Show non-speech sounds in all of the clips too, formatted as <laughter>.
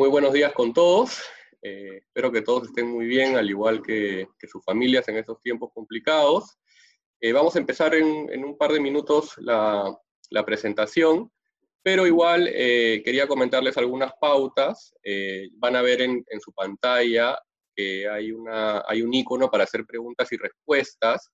Muy buenos días con todos. Eh, espero que todos estén muy bien, al igual que, sus familias en estos tiempos complicados. Eh, vamos a empezar en, un par de minutos la, presentación, pero igual eh, quería comentarles algunas pautas. van a ver en, su pantalla que hay, una, hay un icono para hacer preguntas y respuestas.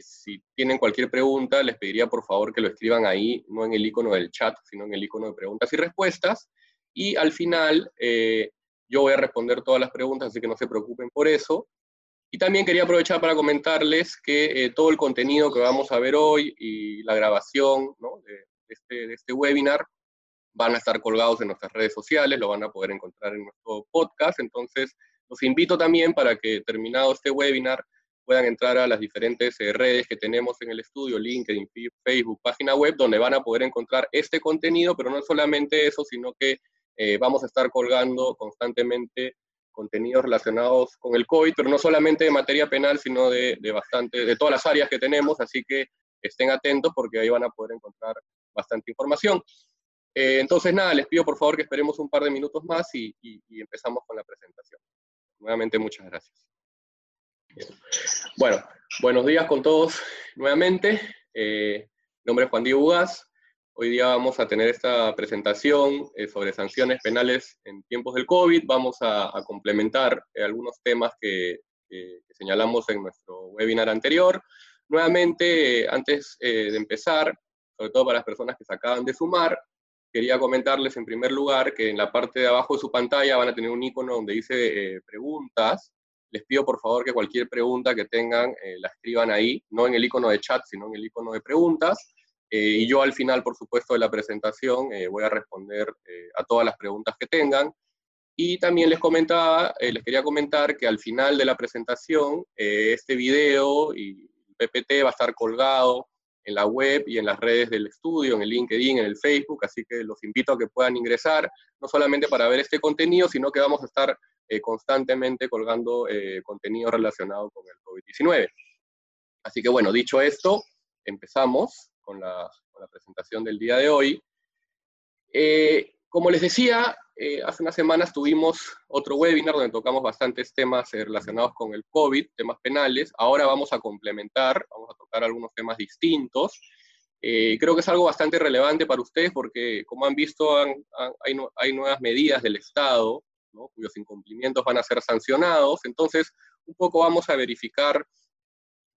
si tienen cualquier pregunta, les pediría por favor que lo escriban ahí, no en el icono del chat, sino en el icono de preguntas y respuestas. Y al final eh, yo voy a responder todas las preguntas, así que no se preocupen por eso. Y también quería aprovechar para comentarles que eh, todo el contenido que vamos a ver hoy y la grabación este, de, este, webinar van a estar colgados en nuestras redes sociales, lo van a poder encontrar en nuestro podcast. Entonces, los invito también para que terminado este webinar puedan entrar a las diferentes eh, redes que tenemos en el estudio, LinkedIn, Facebook, página web, donde van a poder encontrar este contenido, pero no solamente eso, sino que eh, vamos a estar colgando constantemente contenidos relacionados con el COVID, pero no solamente de materia penal, sino de, bastante, de todas las áreas que tenemos, así que estén atentos porque ahí van a poder encontrar bastante información. Eh, entonces, nada, les pido por favor que esperemos un par de minutos más y, empezamos con la presentación. Nuevamente, muchas gracias. Bueno, buenos días con todos nuevamente. Eh, mi nombre es Juan Diego Ugaz, Hoy día vamos a tener esta presentación eh, sobre sanciones penales en tiempos del COVID. Vamos a, complementar eh, algunos temas que, señalamos en nuestro webinar anterior. Nuevamente, eh, antes de empezar, sobre todo para las personas que se acaban de sumar, quería comentarles en primer lugar que en la parte de abajo de su pantalla van a tener un icono donde dice preguntas. Les pido por favor que cualquier pregunta que tengan la escriban ahí, no en el icono de chat, sino en el icono de preguntas eh, y yo al final, por supuesto, de la presentación eh, voy a responder eh, a todas las preguntas que tengan. Y también les comentaba, les quería comentar que al final de la presentación, este video y PPT va a estar colgado en la web y en las redes del estudio, en el LinkedIn, en el Facebook, así que los invito a que puedan ingresar, no solamente para ver este contenido, sino que vamos a estar constantemente colgando contenido relacionado con el COVID-19. Así que bueno, dicho esto, empezamos con la, presentación del día de hoy. Eh, como les decía, eh, hace unas semanas tuvimos otro webinar donde tocamos bastantes temas eh, relacionados con el COVID, temas penales. Ahora vamos a complementar, vamos a tocar algunos temas distintos. creo que es algo bastante relevante para ustedes porque, como han visto, hay, nuevas medidas del Estado cuyos incumplimientos van a ser sancionados. Entonces, un poco vamos a verificar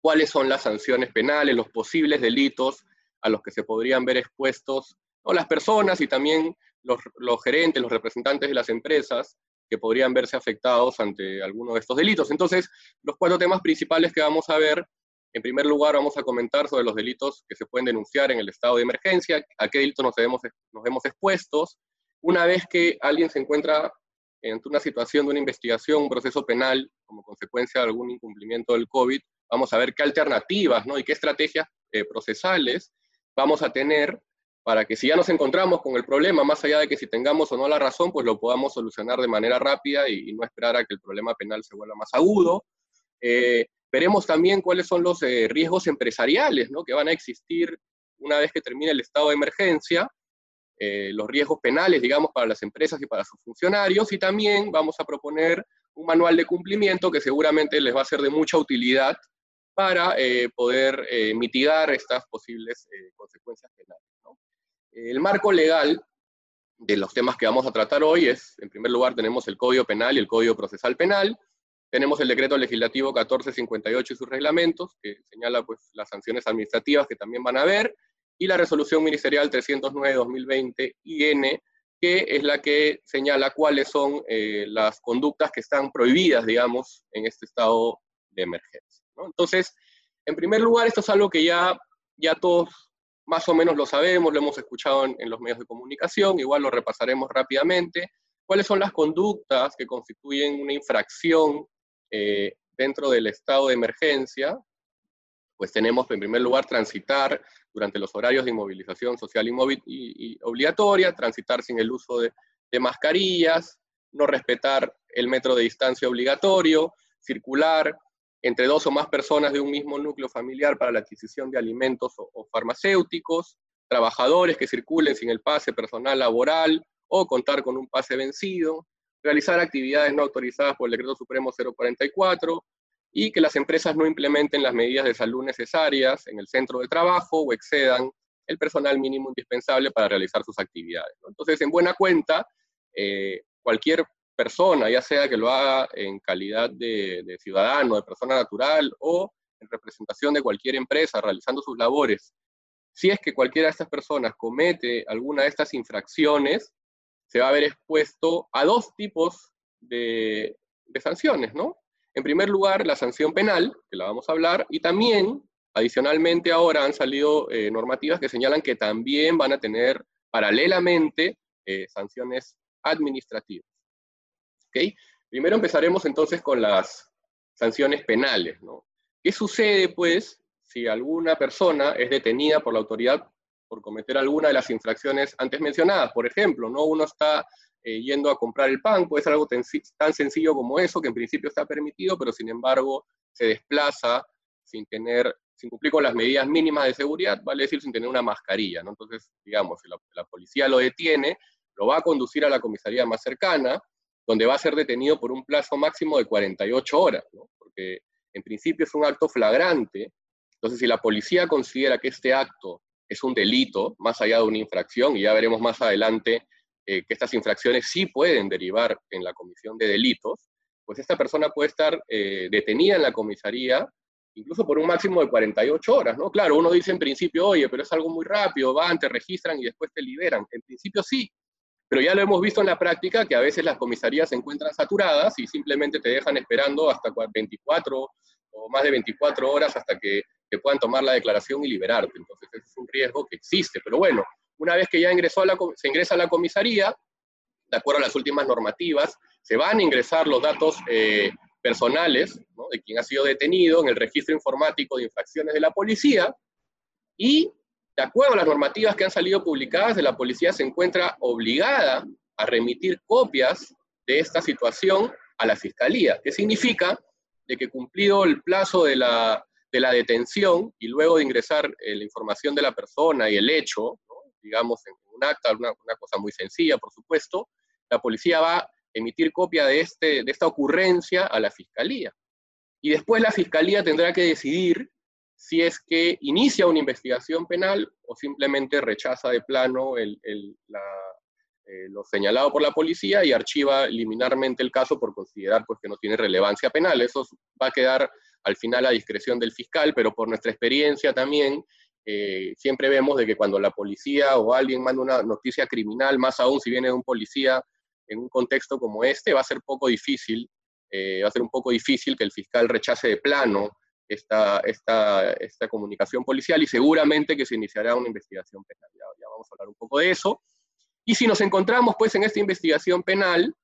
cuáles son las sanciones penales, los posibles delitos a los que se podrían ver expuestos las personas y también los, gerentes, los representantes de las empresas que podrían verse afectados ante alguno de estos delitos. Entonces, los cuatro temas principales que vamos a ver, en primer lugar vamos a comentar sobre los delitos que se pueden denunciar en el estado de emergencia, a qué delitos nos, vemos, nos expuestos. Una vez que alguien se encuentra ante una situación de una investigación, un proceso penal, como consecuencia de algún incumplimiento del COVID, vamos a ver qué alternativas ¿no? y qué estrategias eh, procesales vamos a tener para que si ya nos encontramos con el problema, más allá de que si tengamos o no la razón, pues lo podamos solucionar de manera rápida y, no esperar a que el problema penal se vuelva más agudo. Eh, veremos también cuáles son los eh, riesgos empresariales ¿no? que van a existir una vez que termine el estado de emergencia, eh, los riesgos penales, digamos, para las empresas y para sus funcionarios, y también vamos a proponer un manual de cumplimiento que seguramente les va a ser de mucha utilidad para eh, poder eh, mitigar estas posibles eh, consecuencias penales. El marco legal de los temas que vamos a tratar hoy es, en primer lugar, tenemos el Código Penal y el Código Procesal Penal, tenemos el Decreto Legislativo 1458 y sus reglamentos, que señala pues, las sanciones administrativas que también van a haber, y la Resolución Ministerial 309-2020 IN, que es la que señala cuáles son las conductas que están prohibidas, digamos, en este estado de emergencia. Entonces, en primer lugar, esto es algo que ya, ya todos más o menos lo sabemos, lo hemos escuchado en, los medios de comunicación, igual lo repasaremos rápidamente. ¿Cuáles son las conductas que constituyen una infracción eh, dentro del estado de emergencia? Pues tenemos, en primer lugar, transitar durante los horarios de inmovilización social y, obligatoria, transitar sin el uso de, de mascarillas, no respetar el metro de distancia obligatorio, circular entre dos o más personas de un mismo núcleo familiar para la adquisición de alimentos o, farmacéuticos, trabajadores que circulen sin el pase personal laboral o contar con un pase vencido, realizar actividades no autorizadas por el Decreto Supremo 044, y que las empresas no implementen las medidas de salud necesarias en el centro de trabajo o excedan el personal mínimo indispensable para realizar sus actividades. Entonces, en buena cuenta, eh, cualquier persona, ya sea que lo haga en calidad de, ciudadano, de persona natural o en representación de cualquier empresa realizando sus labores, si es que cualquiera de estas personas comete alguna de estas infracciones, se va a ver expuesto a dos tipos de, de sanciones, ¿no? En primer lugar, la sanción penal, que la vamos a hablar, y también, adicionalmente ahora han salido eh, normativas que señalan que también van a tener paralelamente eh, sanciones administrativas. Primero empezaremos entonces con las sanciones penales. ¿no? ¿Qué sucede, pues, si alguna persona es detenida por la autoridad por cometer alguna de las infracciones antes mencionadas? Por ejemplo, ¿no? uno está eh, yendo a comprar el pan, puede ser algo tan, sencillo como eso, que en principio está permitido, pero sin embargo se desplaza sin tener, sin cumplir con las medidas mínimas de seguridad, vale decir sin tener una mascarilla, ¿no? Entonces, digamos, si la, policía lo detiene, lo va a conducir a la comisaría más cercana, donde va a ser detenido por un plazo máximo de 48 horas. Porque en principio es un acto flagrante, entonces si la policía considera que este acto es un delito, más allá de una infracción, y ya veremos más adelante eh, que estas infracciones sí pueden derivar en la comisión de delitos, pues esta persona puede estar eh, detenida en la comisaría incluso por un máximo de 48 horas, ¿no? Claro, uno dice en principio, oye, pero es algo muy rápido, van, te registran y después te liberan. En principio sí, pero ya lo hemos visto en la práctica que a veces las comisarías se encuentran saturadas y simplemente te dejan esperando hasta 24 o más de 24 horas hasta que te puedan tomar la declaración y liberarte. Entonces, es un riesgo que existe. Pero bueno, una vez que ya ingresó se ingresa a la comisaría, de acuerdo a las últimas normativas, se van a ingresar los datos eh, personales de quien ha sido detenido en el registro informático de infracciones de la policía y de acuerdo a las normativas que han salido publicadas, la policía se encuentra obligada a remitir copias de esta situación a la fiscalía, que significa de que cumplido el plazo de la, de la detención y luego de ingresar eh, la información de la persona y el hecho, digamos, en un acta, una, cosa muy sencilla, por supuesto, la policía va a emitir copia de, este, de esta ocurrencia a la fiscalía. Y después la fiscalía tendrá que decidir si es que inicia una investigación penal o simplemente rechaza de plano eh, lo señalado por la policía y archiva liminarmente el caso por considerar pues, que no tiene relevancia penal. Eso va a quedar al final a discreción del fiscal, pero por nuestra experiencia también eh, siempre vemos de que cuando la policía o alguien manda una noticia criminal, más aún si viene de un policía en un contexto como este, va a ser poco difícil, eh, va a ser un poco difícil que el fiscal rechace de plano esta, esta, esta comunicación policial y seguramente que se iniciará una investigación penal. Ya, vamos a hablar un poco de eso. Y si nos encontramos pues en esta investigación penal,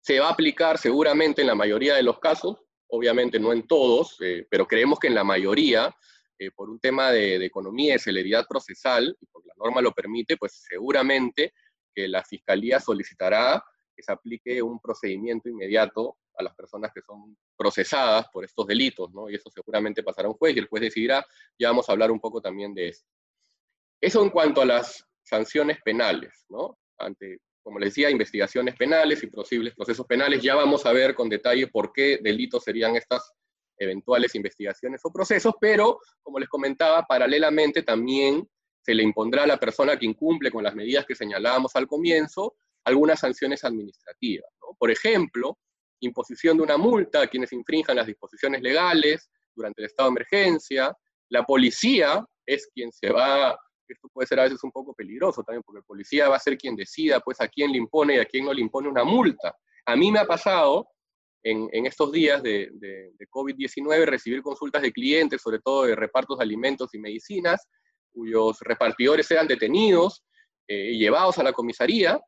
se va a aplicar seguramente en la mayoría de los casos, obviamente no en todos, eh, pero creemos que en la mayoría, eh, por un tema de, economía y celeridad procesal, y porque la norma lo permite, pues seguramente que la Fiscalía solicitará que se aplique un procedimiento inmediato a las personas que son procesadas por estos delitos, ¿no? Y eso seguramente pasará a un juez y el juez decidirá, ya vamos a hablar un poco también de eso. Eso en cuanto a las sanciones penales, ¿no? Ante, como les decía, investigaciones penales y posibles procesos penales, ya vamos a ver con detalle por qué delitos serían estas eventuales investigaciones o procesos, pero como les comentaba, paralelamente también se le impondrá a la persona que incumple con las medidas que señalábamos al comienzo algunas sanciones administrativas. Por ejemplo, imposición de una multa a quienes infrinjan las disposiciones legales durante el estado de emergencia. La policía es quien se va, esto puede ser a veces un poco peligroso también, porque el policía va a ser quien decida pues a quién le impone y a quién no le impone una multa. A mí me ha pasado en, estos días de, COVID-19 recibir consultas de clientes, sobre todo de repartos de alimentos y medicinas, cuyos repartidores eran detenidos eh, llevados a la comisaría.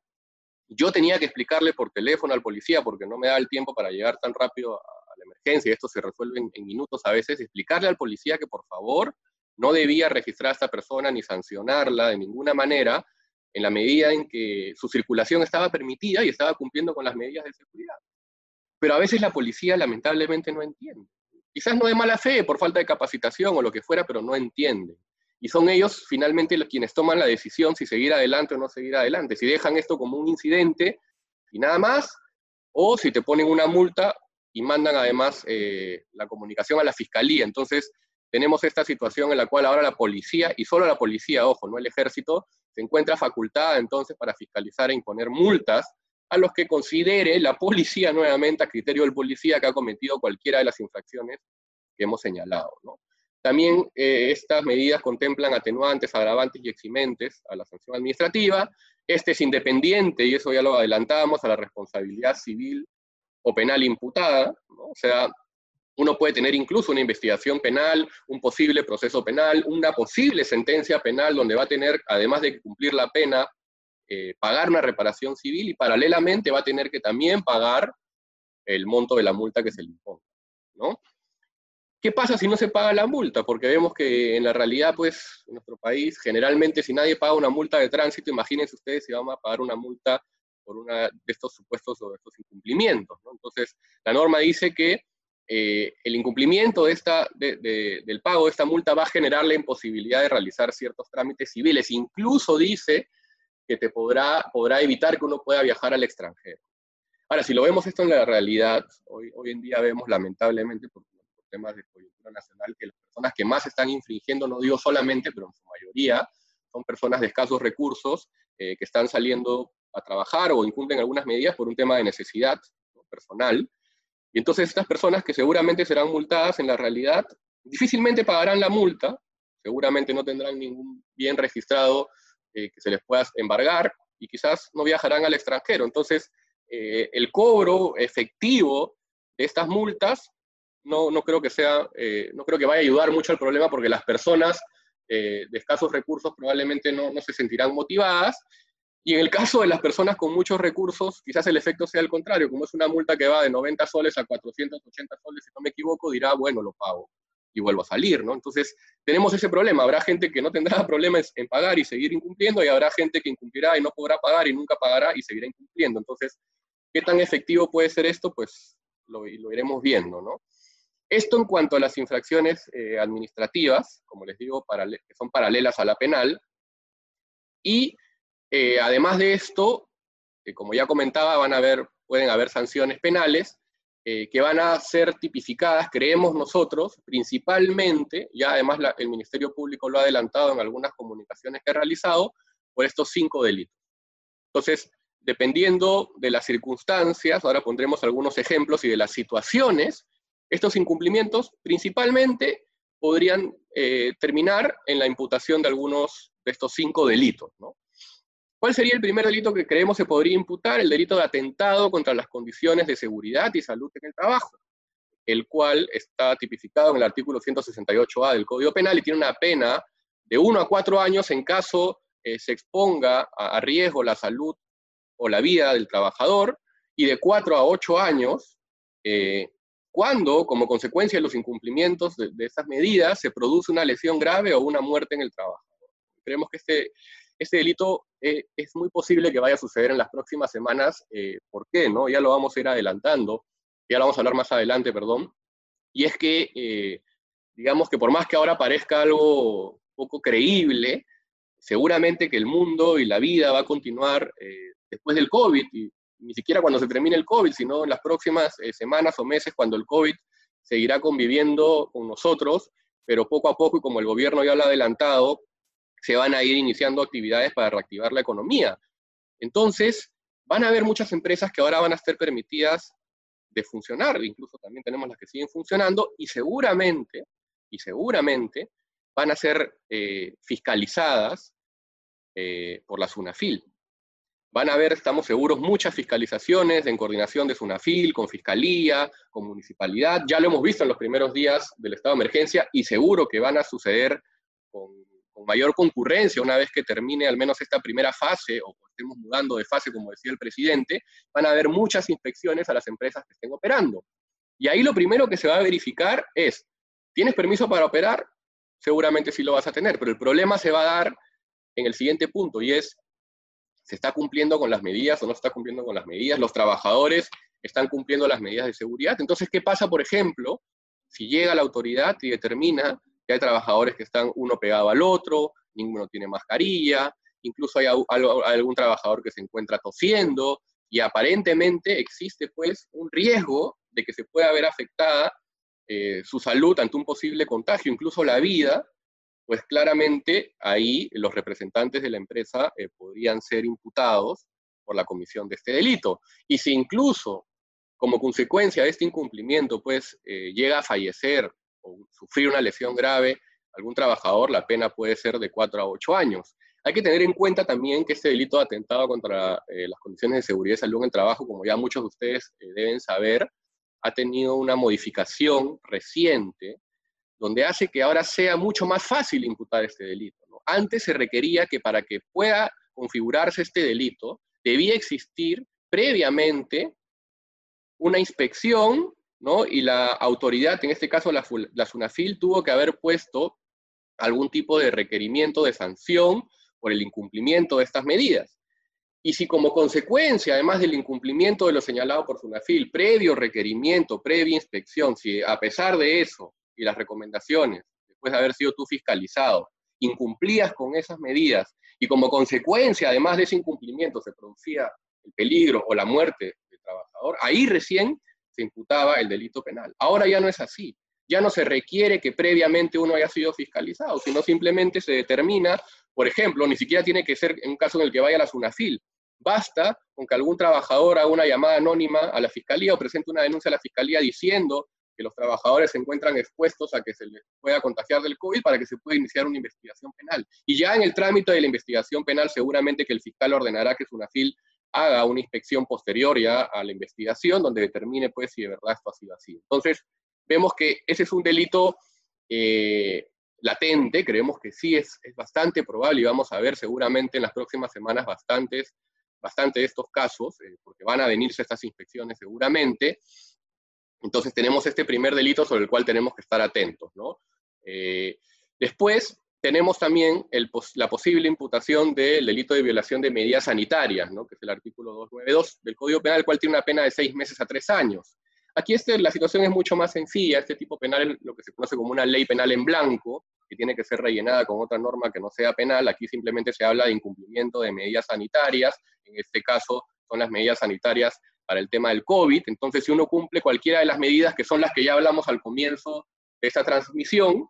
Yo tenía que explicarle por teléfono al policía, porque no me da el tiempo para llegar tan rápido a, la emergencia, esto se resuelve en, minutos a veces, explicarle al policía que por favor no debía registrar a esta persona ni sancionarla de ninguna manera, en la medida en que su circulación estaba permitida y estaba cumpliendo con las medidas de seguridad pero a veces la policía lamentablemente no entiende. Quizás no de mala fe, por falta de capacitación o lo que fuera, pero no entiende. Y son ellos finalmente los quienes toman la decisión si seguir adelante o no seguir adelante. Si dejan esto como un incidente y nada más, o si te ponen una multa y mandan además eh, la comunicación a la fiscalía. Entonces, tenemos esta situación en la cual ahora la policía, y solo la policía, ojo, no el ejército, se encuentra facultada entonces para fiscalizar e imponer multas a los que considere la policía nuevamente a criterio del policía que ha cometido cualquiera de las infracciones que hemos señalado. También eh, estas medidas contemplan atenuantes, agravantes y eximentes a la sanción administrativa. Este es independiente, y eso ya lo adelantábamos, a la responsabilidad civil o penal imputada. O sea, uno puede tener incluso una investigación penal, un posible proceso penal, una posible sentencia penal donde va a tener, además de cumplir la pena, eh, pagar una reparación civil y paralelamente va a tener que también pagar el monto de la multa que se le imponga. ¿no? ¿Qué pasa si no se paga la multa? Porque vemos que en la realidad, pues, en nuestro país, generalmente si nadie paga una multa de tránsito, imagínense ustedes si vamos a pagar una multa por una de estos supuestos o de estos incumplimientos. Entonces, la norma dice que eh, el incumplimiento de esta, del pago de esta multa va a generar la imposibilidad de realizar ciertos trámites civiles. Incluso dice que te podrá, evitar que uno pueda viajar al extranjero. Ahora, si lo vemos esto en la realidad, hoy, hoy en día vemos lamentablemente por, temas de coyuntura nacional que las personas que más están infringiendo, no digo solamente, pero en su mayoría, son personas de escasos recursos eh, que están saliendo a trabajar o incumplen algunas medidas por un tema de necesidad personal y entonces estas personas que seguramente serán multadas en la realidad difícilmente pagarán la multa, seguramente no tendrán ningún bien registrado eh, que se les pueda embargar y quizás no viajarán al extranjero. Entonces, eh, el cobro efectivo de estas multas no, no creo que sea, eh, no creo que vaya a ayudar mucho al problema porque las personas de escasos recursos probablemente no, no se sentirán motivadas y en el caso de las personas con muchos recursos, quizás el efecto sea el contrario, como es una multa que va de 90 soles a 480 soles, si no me equivoco, dirá, bueno, lo pago y vuelvo a salir, ¿no? Entonces, tenemos ese problema. Habrá gente que no tendrá <laughs> problemas en pagar y seguir incumpliendo, y habrá gente que incumplirá y no podrá pagar y nunca pagará y seguirá incumpliendo. Entonces, ¿qué tan efectivo puede ser esto? Pues lo, iremos viendo, ¿no? Esto en cuanto a las infracciones eh, administrativas, como les digo, son paralelas a la penal, y eh, además de esto, eh, como ya comentaba, van a haber, pueden haber sanciones penales eh, que van a ser tipificadas, creemos nosotros, principalmente, ya además el Ministerio Público lo ha adelantado en algunas comunicaciones que ha realizado, por estos cinco delitos. Entonces, dependiendo de las circunstancias, ahora pondremos algunos ejemplos y de las situaciones, estos incumplimientos principalmente podrían terminar en la imputación de algunos de estos cinco delitos. ¿Cuál sería el primer delito que creemos se podría imputar? El delito de atentado contra las condiciones de seguridad y salud en el trabajo, el cual está tipificado en el artículo 168A del Código Penal y tiene una pena de 1 a 4 años en caso eh, se exponga a, riesgo la salud o la vida del trabajador y de 4 a 8 años eh, cuando, como consecuencia de los incumplimientos de, de esas medidas, se produce una lesión grave o una muerte en el trabajo. Creemos que este este delito eh, es muy posible que vaya a suceder en las próximas semanas. Eh, ¿Por qué? No? Ya lo vamos a ir adelantando, ya lo vamos a hablar más adelante, perdón. Y es que, eh, digamos que por más que ahora parezca algo poco creíble, seguramente que el mundo y la vida va a continuar después del COVID, y ni siquiera cuando se termine el COVID, sino en las próximas semanas o meses cuando el COVID seguirá conviviendo con nosotros, pero poco a poco, y como el gobierno ya lo ha adelantado, se van a ir iniciando actividades para reactivar la economía. Entonces, van a haber muchas empresas que ahora van a estar permitidas de funcionar, incluso también tenemos las que siguen funcionando, y seguramente, y seguramente van a ser eh, fiscalizadas eh, por la SUNAFIL. Van a haber, estamos seguros, muchas fiscalizaciones en coordinación de SUNAFIL, con Fiscalía, con Municipalidad. Ya lo hemos visto en los primeros días del estado de emergencia y seguro que van a suceder con con mayor concurrencia una vez que termine al menos esta primera fase o estemos mudando de fase, como decía el presidente, van a haber muchas inspecciones a las empresas que estén operando. Y ahí lo primero que se va a verificar es, ¿tienes permiso para operar? Seguramente sí lo vas a tener, pero el problema se va a dar en el siguiente punto y es, ¿se está cumpliendo con las medidas o no se está cumpliendo con las medidas? ¿Los trabajadores están cumpliendo las medidas de seguridad? Entonces, ¿qué pasa, por ejemplo, si llega la autoridad y determina que hay trabajadores que están uno pegado al otro, ninguno tiene mascarilla, incluso hay, algún trabajador que se encuentra tosiendo y aparentemente existe pues un riesgo de que se pueda ver afectada eh, su salud ante un posible contagio, incluso la vida, pues claramente ahí los representantes de la empresa eh, podrían ser imputados por la comisión de este delito. Y si incluso como consecuencia de este incumplimiento, pues eh, llega a fallecer o sufrir una lesión grave algún trabajador, la pena puede ser de 4 a 8 años. Hay que tener en cuenta también que este delito de atentado contra eh, las condiciones de seguridad y salud en el trabajo, como ya muchos de ustedes deben saber, ha tenido una modificación reciente donde hace que ahora sea mucho más fácil imputar este delito. Antes se requería que para que pueda configurarse este delito, debía existir previamente una inspección, ¿no? Y la autoridad, en este caso la, la SUNAFIL, tuvo que haber puesto algún tipo de requerimiento de sanción por el incumplimiento de estas medidas. Y si como consecuencia, además del incumplimiento de lo señalado por SUNAFIL, previo requerimiento, previa inspección, si a pesar de eso y las recomendaciones, después de haber sido tú fiscalizado, incumplías con esas medidas y como consecuencia, además de ese incumplimiento, se producía el peligro o la muerte del trabajador, ahí recién se imputaba el delito penal. Ahora ya no es así. Ya no se requiere que previamente uno haya sido fiscalizado, sino simplemente se determina, por ejemplo, ni siquiera tiene que ser en un caso en el que vaya a la SUNAFIL. Basta con que algún trabajador haga una llamada anónima a la fiscalía o presente una denuncia a la fiscalía diciendo que los trabajadores se encuentran expuestos a que se les pueda contagiar del COVID para que se pueda iniciar una investigación penal. Y ya en el trámite de la investigación penal, seguramente que el fiscal ordenará que SUNAFIL haga una inspección posterior ya a la investigación donde determine pues si de verdad esto ha sido así. Entonces, vemos que ese es un delito eh, latente, creemos que sí es, es, bastante probable y vamos a ver seguramente en las próximas semanas bastantes, bastante de estos casos, eh, porque van a venirse estas inspecciones seguramente, entonces tenemos este primer delito sobre el cual tenemos que estar atentos. Eh, después tenemos también la posible imputación del delito de violación de medidas sanitarias, que es el artículo 292 del Código Penal, el cual tiene una pena de seis meses a tres años. Aquí este, la situación es mucho más sencilla, este tipo penal es lo que se conoce como una ley penal en blanco, que tiene que ser rellenada con otra norma que no sea penal, aquí simplemente se habla de incumplimiento de medidas sanitarias, en este caso son las medidas sanitarias para el tema del COVID. Entonces, si uno cumple cualquiera de las medidas que son las que ya hablamos al comienzo de esta transmisión,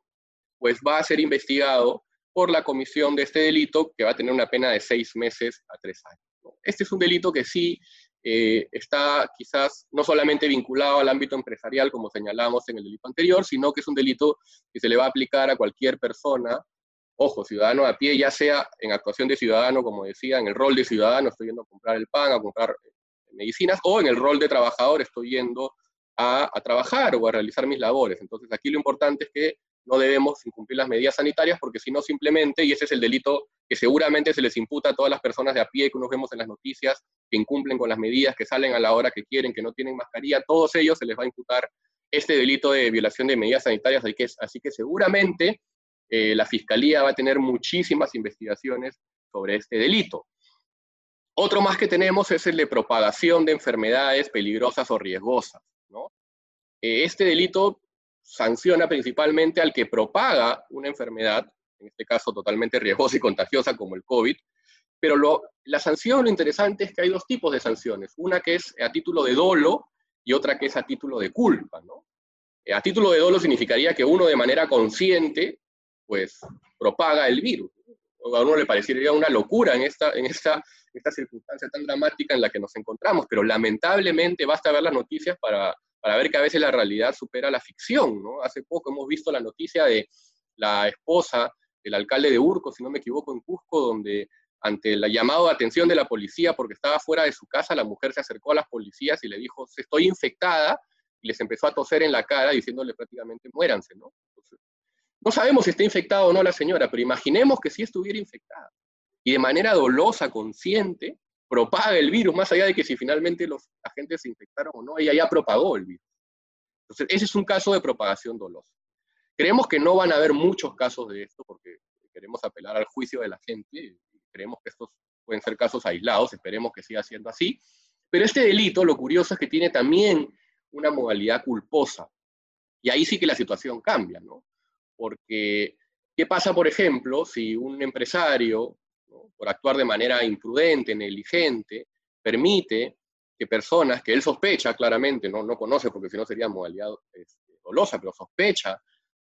pues va a ser investigado por la comisión de este delito que va a tener una pena de seis meses a tres años. Este es un delito que sí eh, está quizás no solamente vinculado al ámbito empresarial, como señalamos en el delito anterior, sino que es un delito que se le va a aplicar a cualquier persona, ojo, ciudadano a pie, ya sea en actuación de ciudadano, como decía, en el rol de ciudadano, estoy yendo a comprar el pan, a comprar medicinas, o en el rol de trabajador estoy yendo a, trabajar o a realizar mis labores. Entonces aquí lo importante es que no debemos incumplir las medidas sanitarias porque si no simplemente, y ese es el delito que seguramente se les imputa a todas las personas de a pie que nos vemos en las noticias, que incumplen con las medidas, que salen a la hora que quieren, que no tienen mascarilla, todos ellos se les va a imputar este delito de violación de medidas sanitarias, así que, seguramente eh, la Fiscalía va a tener muchísimas investigaciones sobre este delito. Otro más que tenemos es el de propagación de enfermedades peligrosas o riesgosas. Eh, este delito sanciona principalmente al que propaga una enfermedad, en este caso totalmente riesgosa y contagiosa como el COVID, pero la sanción, lo interesante es que hay dos tipos de sanciones, una que es a título de dolo y otra que es a título de culpa. Eh, a título de dolo significaría que uno de manera consciente, pues, propaga el virus. A uno le parecería una locura en esta, en esta esta circunstancia tan dramática en la que nos encontramos, pero lamentablemente basta ver las noticias para, para ver que a veces la realidad supera la ficción, ¿no? Hace poco hemos visto la noticia de la esposa del alcalde de Urco, si no me equivoco, en Cusco, donde ante el llamado de atención de la policía porque estaba fuera de su casa, la mujer se acercó a las policías y le dijo, estoy infectada, y les empezó a toser en la cara diciéndole prácticamente, muéranse, ¿no? no sabemos si está infectada o no la señora, pero imaginemos que sí estuviera infectada y de manera dolosa, consciente, propaga el virus, más allá de que si finalmente los agentes se infectaron o no, ella ya propagó el virus. Entonces, ese es un caso de propagación dolosa. Creemos que no van a haber muchos casos de esto porque queremos apelar al juicio de la gente, creemos que estos pueden ser casos aislados, esperemos que siga siendo así, pero este delito, lo curioso es que tiene también una modalidad culposa, y ahí sí que la situación cambia, ¿no? Porque, ¿qué pasa, por ejemplo, si un empresario por actuar de manera imprudente, negligente, permite que personas que él sospecha claramente, no, no conoce porque si no sería modalidad este, dolosa, pero sospecha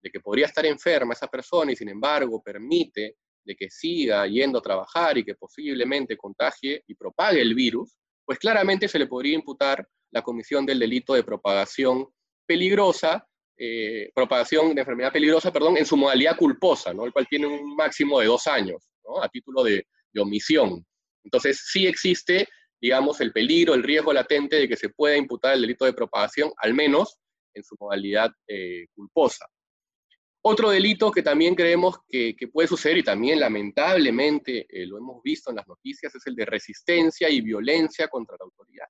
de que podría estar enferma esa persona y sin embargo permite de que siga yendo a trabajar y que posiblemente contagie y propague el virus, pues claramente se le podría imputar la comisión del delito de propagación peligrosa, eh, propagación de enfermedad peligrosa, perdón, en su modalidad culposa, ¿no? el cual tiene un máximo de dos años, a título de, omisión. Entonces, sí existe, digamos, el peligro, el riesgo latente de que se pueda imputar el delito de propagación, al menos en su modalidad eh, culposa. Otro delito que también creemos que, puede suceder y también lamentablemente eh, lo hemos visto en las noticias es el de resistencia y violencia contra la autoridad.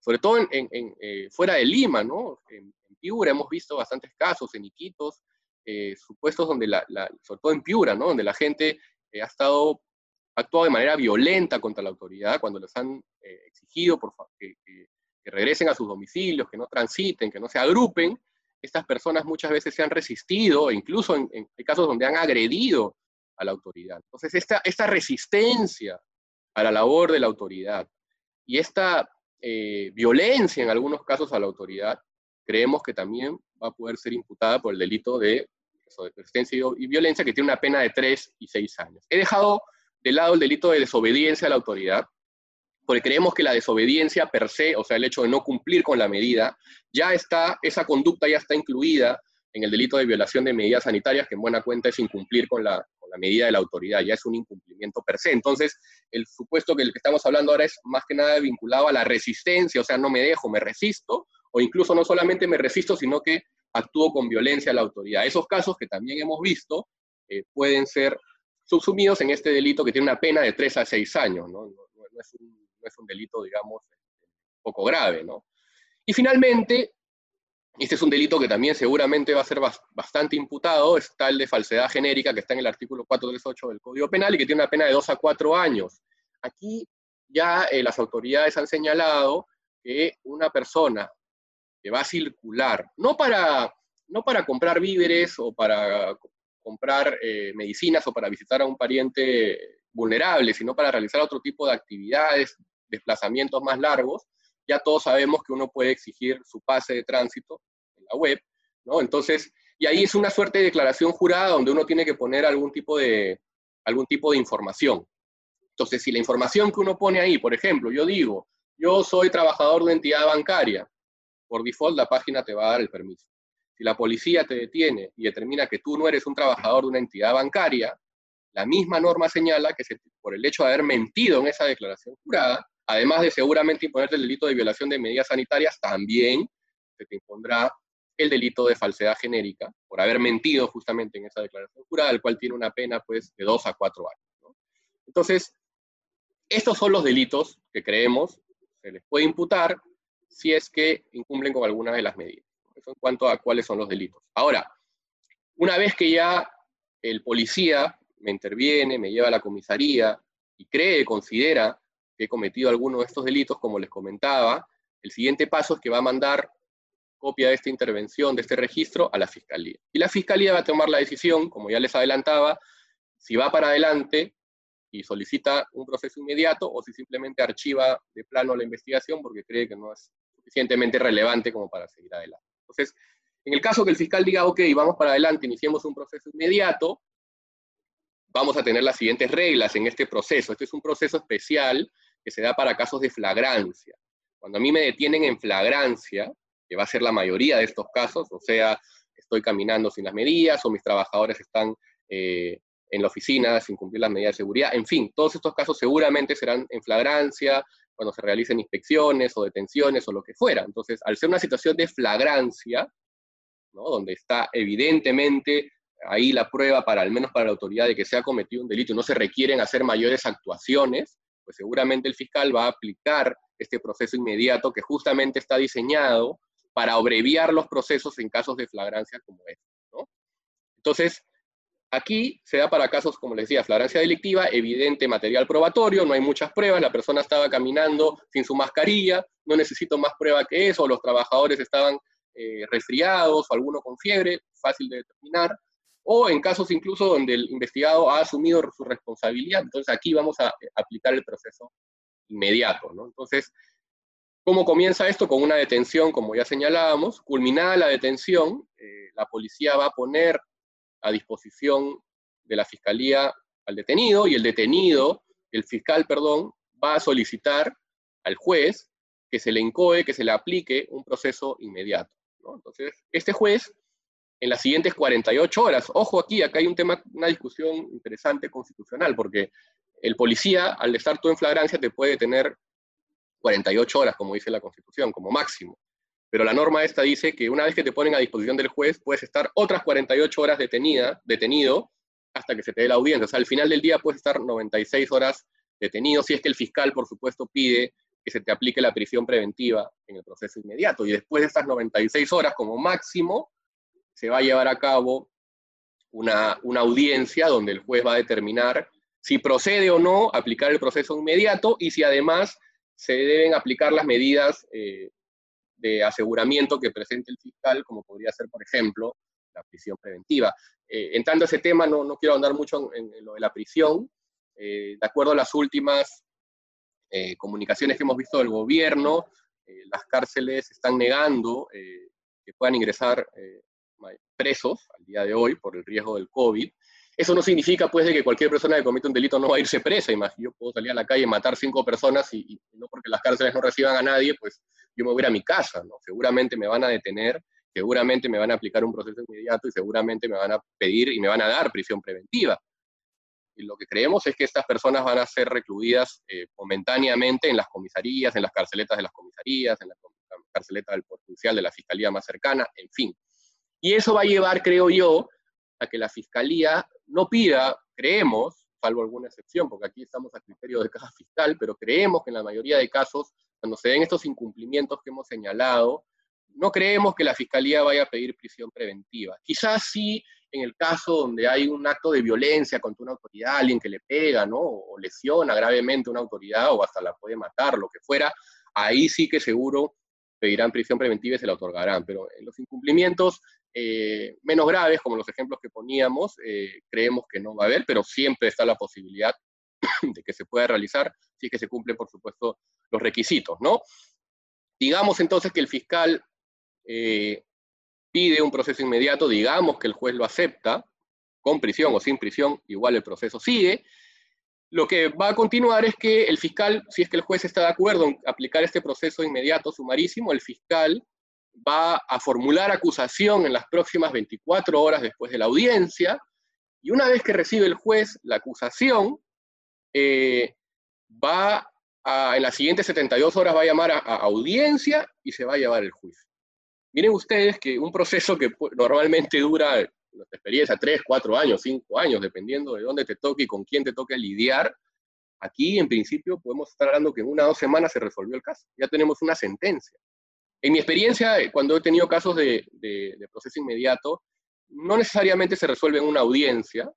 Sobre todo en, eh, fuera de Lima, ¿no? En, Piura hemos visto bastantes casos, en Iquitos, supuestos donde, la, sobre todo en Piura, ¿no? Donde la gente ha estado, actuado de manera violenta contra la autoridad cuando les han exigido por, que regresen a sus domicilios, que no transiten, que no se agrupen, estas personas muchas veces se han resistido, incluso en, casos donde han agredido a la autoridad. Entonces, esta, esta resistencia a la labor de la autoridad y esta eh, violencia en algunos casos a la autoridad, creemos que también va a poder ser imputada por el delito de, resistencia y violencia, que tiene una pena de 3 y 6 años. He dejado de lado el delito de desobediencia a la autoridad, porque creemos que la desobediencia per se, o sea, el hecho de no cumplir con la medida, ya está, esa conducta ya está incluida en el delito de violación de medidas sanitarias, que en buena cuenta es incumplir con la, medida de la autoridad, ya es un incumplimiento per se. Entonces, el supuesto que el que estamos hablando ahora es más que nada vinculado a la resistencia, o sea, no me dejo, me resisto, o incluso no solamente me resisto, sino que actúo con violencia a la autoridad. Esos casos que también hemos visto eh, pueden ser subsumidos en este delito que tiene una pena de 3 a 6 años, ¿no? es un es delito, digamos, poco grave, ¿no? Y finalmente, este es un delito que también seguramente va a ser bastante imputado, está el de falsedad genérica que está en el artículo 438 del Código Penal y que tiene una pena de 2 a 4 años. Aquí ya eh, las autoridades han señalado que una persona va a circular, no para, no para comprar víveres o para comprar eh, medicinas o para visitar a un pariente vulnerable, sino para realizar otro tipo de actividades desplazamientos más largos, ya todos sabemos que uno puede exigir su pase de tránsito en la web, ¿no? Entonces, y ahí es una suerte de declaración jurada donde uno tiene que poner algún tipo de, algún tipo de información. Entonces, si la información que uno pone ahí, por ejemplo, yo digo, yo soy trabajador de entidad bancaria, por default la página te va a dar el permiso. Si la policía te detiene y determina que tú no eres un trabajador de una entidad bancaria, la misma norma señala que por el hecho de haber mentido en esa declaración jurada, además de seguramente imponerte el delito de violación de medidas sanitarias, también se te impondrá el delito de falsedad genérica por haber mentido justamente en esa declaración jurada, el cual tiene una pena pues de dos a cuatro años. Entonces, estos son los delitos que creemos se les puede imputar si es que incumplen con alguna de las medidas. Eso en cuanto a cuáles son los delitos. Ahora, una vez que ya el policía me interviene, me lleva a la comisaría y cree, considera que he cometido alguno de estos delitos, como les comentaba, el siguiente paso es que va a mandar copia de esta intervención, de este registro, a la Fiscalía. Y la Fiscalía va a tomar la decisión, como ya les adelantaba, si va para adelante y solicita un proceso inmediato o si simplemente archiva de plano la investigación porque cree que no es suficientemente relevante como para seguir adelante. Entonces, en el caso que el fiscal diga, ok, vamos para adelante, iniciemos un proceso inmediato, vamos a tener las siguientes reglas en este proceso. Este es un proceso especial que se da para casos de flagrancia. Cuando a mí me detienen en flagrancia, que va a ser la mayoría de estos casos, o sea, estoy caminando sin las medidas o mis trabajadores están eh, en la oficina sin cumplir las medidas de seguridad, en fin, todos estos casos seguramente serán en flagrancia, cuando se realicen inspecciones o detenciones o lo que fuera. Entonces, al ser una situación de flagrancia, ¿no? donde está evidentemente ahí la prueba para, al menos para la autoridad, de que se ha cometido un delito y no se requieren hacer mayores actuaciones, pues seguramente el fiscal va a aplicar este proceso inmediato que justamente está diseñado para abreviar los procesos en casos de flagrancia como este. Entonces, aquí se da para casos, como les decía, flagrancia delictiva, evidente material probatorio, no hay muchas pruebas, la persona estaba caminando sin su mascarilla, no necesito más prueba que eso, los trabajadores estaban eh, resfriados o alguno con fiebre, fácil de determinar, o en casos incluso donde el investigado ha asumido su responsabilidad, entonces aquí vamos a aplicar el proceso inmediato. Entonces, ¿Cómo comienza esto? Con una detención, como ya señalábamos. Culminada la detención, eh, la policía va a poner a disposición de la fiscalía al detenido y el detenido, el fiscal, perdón, va a solicitar al juez que se le incoe, que se le aplique un proceso inmediato. Entonces, este juez, en las siguientes 48 horas, ojo aquí, acá hay un tema, una discusión interesante constitucional, porque el policía, al estar tú en flagrancia, te puede tener 48 horas, como dice la Constitución, como máximo. Pero la norma esta dice que una vez que te ponen a disposición del juez, puedes estar otras 48 horas detenida, detenido hasta que se te dé la audiencia. O sea, al final del día puedes estar 96 horas detenido, si es que el fiscal, por supuesto, pide que se te aplique la prisión preventiva en el proceso inmediato. Y después de estas 96 horas, como máximo, se va a llevar a cabo una, una audiencia donde el juez va a determinar si procede o no aplicar el proceso inmediato y si además se deben aplicar las medidas eh, de aseguramiento que presente el fiscal, como podría ser, por ejemplo, la prisión preventiva. Eh, entrando a ese tema, no, no quiero andar mucho en, lo de la prisión. Eh, de acuerdo a las últimas eh, comunicaciones que hemos visto del gobierno, las cárceles están negando que puedan ingresar presos al día de hoy por el riesgo del COVID. Eso no significa, pues, de que cualquier persona que comete un delito no va a irse presa. Yo puedo salir a la calle y matar cinco personas y, no porque las cárceles no reciban a nadie, pues yo me voy a ir a mi casa, ¿no? Seguramente me van a detener, seguramente me van a aplicar un proceso inmediato y seguramente me van a pedir y me van a dar prisión preventiva. Y lo que creemos es que estas personas van a ser recluidas eh, momentáneamente en las comisarías, en las carceletas de las comisarías, en la, carceleta del Judicial de la Fiscalía más cercana, en fin. Y eso va a llevar, creo yo, a que la Fiscalía no pida, creemos, salvo alguna excepción, porque aquí estamos a criterio de cada fiscal, pero creemos que en la mayoría de casos, cuando se den estos incumplimientos que hemos señalado, no creemos que la Fiscalía vaya a pedir prisión preventiva. Quizás sí en el caso donde hay un acto de violencia contra una autoridad, alguien que le pega, ¿no? O lesiona gravemente una autoridad o hasta la puede matar, lo que fuera, ahí sí que seguro pedirán prisión preventiva y se la otorgarán. Pero en los incumplimientos eh, menos graves, como los ejemplos que poníamos, eh, creemos que no va a haber, pero siempre está la posibilidad <laughs> de que se pueda realizar si es que se cumplen, por supuesto, los requisitos, ¿no? Digamos entonces que el fiscal eh, pide un proceso inmediato, digamos que el juez lo acepta, con prisión o sin prisión, igual el proceso sigue. Lo que va a continuar es que el fiscal, si es que el juez está de acuerdo en aplicar este proceso inmediato, sumarísimo, el fiscal va a formular acusación en las próximas 24 horas después de la audiencia, y una vez que recibe el juez la acusación, eh, va a, en las siguientes 72 horas va a llamar a, audiencia y se va a llevar el juicio. Miren ustedes que un proceso que normalmente dura, en nuestra experiencia, tres, cuatro años, cinco años, dependiendo de dónde te toque y con quién te toque lidiar, aquí en principio podemos estar hablando que en una o dos semanas se resolvió el caso. Ya tenemos una sentencia. En mi experiencia, eh, cuando he tenido casos de, proceso inmediato, no necesariamente se resuelve en una audiencia,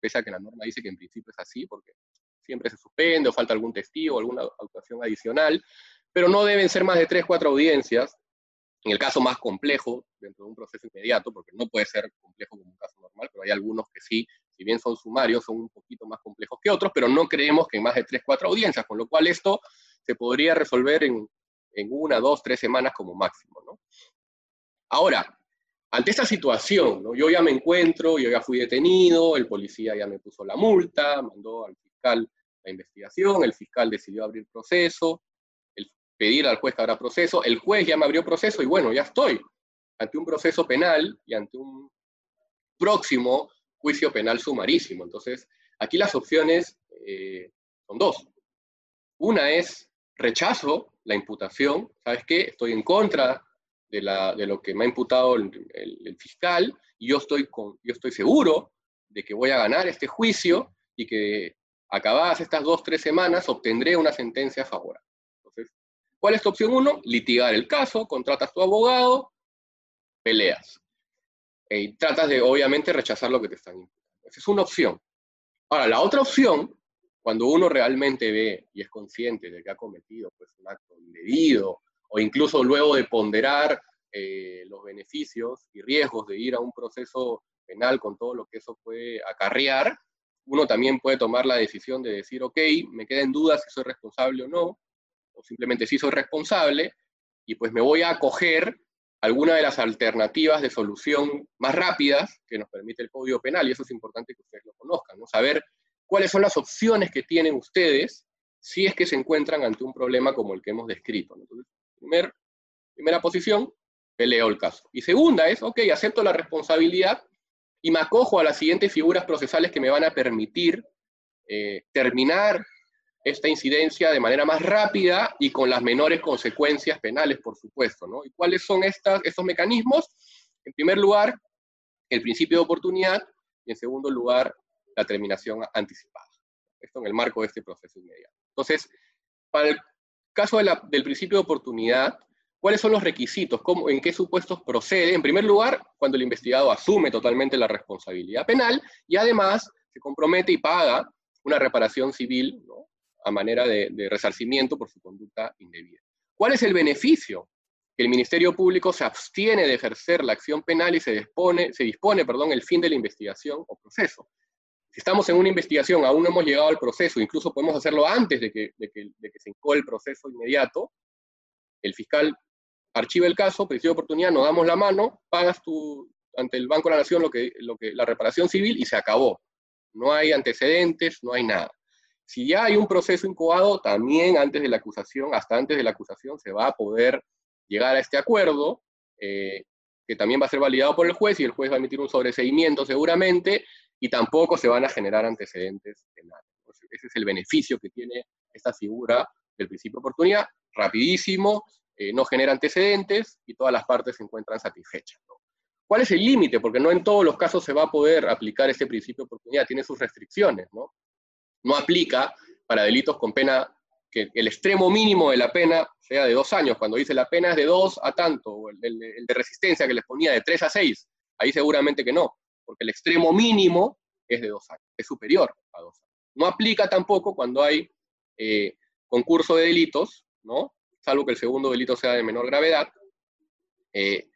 pese a que la norma dice que en principio es así, porque siempre se suspende o falta algún testigo o alguna actuación adicional, pero no deben ser más de tres, cuatro audiencias, en el caso más complejo, dentro de un proceso inmediato, porque no puede ser complejo como un caso normal, pero hay algunos que sí, si bien son sumarios, son un poquito más complejos que otros, pero no creemos que más de tres, cuatro audiencias, con lo cual esto se podría resolver en, en una, dos, tres semanas como máximo. ¿no? Ahora, ante esta situación, ¿no? yo ya me encuentro, yo ya fui detenido, el policía ya me puso la multa, mandó al la investigación, el fiscal decidió abrir proceso, pedir al juez que habrá proceso, el juez ya me abrió proceso y bueno, ya estoy ante un proceso penal y ante un próximo juicio penal sumarísimo. Entonces, aquí las opciones eh, son dos. Una es rechazo la imputación, ¿sabes qué? Estoy en contra de, la, de lo que me ha imputado el, el, fiscal y yo estoy, con, yo estoy seguro de que voy a ganar este juicio y que acabadas estas dos, tres semanas obtendré una sentencia favorable. ¿Cuál es tu opción uno? Litigar el caso, contratas tu abogado, peleas. Y tratas de, obviamente, rechazar lo que te están imputando. Esa es una opción. Ahora, la otra opción, cuando uno realmente ve y es consciente de que ha cometido pues, un acto indebido, o incluso luego de ponderar eh, los beneficios y riesgos de ir a un proceso penal con todo lo que eso puede acarrear, uno también puede tomar la decisión de decir, ok, me queda en duda si soy responsable o no, o simplemente sí soy responsable, y pues me voy a acoger alguna de las alternativas de solución más rápidas que nos permite el Código Penal, y eso es importante que ustedes lo conozcan, ¿no? Saber cuáles son las opciones que tienen ustedes si es que se encuentran ante un problema como el que hemos descrito. Entonces, primer, primera posición, peleo el caso. Y segunda es, ok, acepto la responsabilidad y me acojo a las siguientes figuras procesales que me van a permitir eh, terminar esta incidencia de manera más rápida y con las menores consecuencias penales, por supuesto. ¿no? ¿Y cuáles son estas, estos mecanismos? En primer lugar, el principio de oportunidad y en segundo lugar, la terminación anticipada. Esto en el marco de este proceso inmediato. Entonces, para el caso del principio de oportunidad, ¿cuáles son los requisitos? ¿Cómo, ¿En qué supuestos procede? En primer lugar, cuando el investigado asume totalmente la responsabilidad penal y además se compromete y paga una reparación civil a manera de, resarcimiento por su conducta indebida. ¿Cuál es el beneficio? Que el Ministerio Público se abstiene de ejercer la acción penal y se dispone, se dispone perdón, el fin de la investigación o proceso. Si estamos en una investigación, aún no hemos llegado al proceso, incluso podemos hacerlo antes de que, se incoe el proceso inmediato, el fiscal archiva el caso, principio de oportunidad, nos damos la mano, pagas tu, ante el Banco de la Nación lo que, lo que, la reparación civil y se acabó. No hay antecedentes, no hay nada. Si ya hay un proceso incoado, también antes de la acusación, hasta antes de la acusación, se va a poder llegar a este acuerdo, eh, que también va a ser validado por el juez y el juez va a emitir un sobreseimiento seguramente, y tampoco se van a generar antecedentes penales. ese es el beneficio que tiene esta figura del principio de oportunidad, rapidísimo, eh, no genera antecedentes y todas las partes se encuentran satisfechas. ¿Cuál es el límite? Porque no en todos los casos se va a poder aplicar este principio de oportunidad, tiene sus restricciones, ¿no? No aplica para delitos con pena, que el extremo mínimo de la pena sea de dos años, cuando dice la pena es de dos a tanto, o el, de resistencia que les ponía de tres a seis, ahí seguramente que no, porque el extremo mínimo es de dos años, es superior a dos años. No aplica tampoco cuando hay eh, concurso de delitos, ¿no? Salvo que el segundo delito sea de menor gravedad. Eh,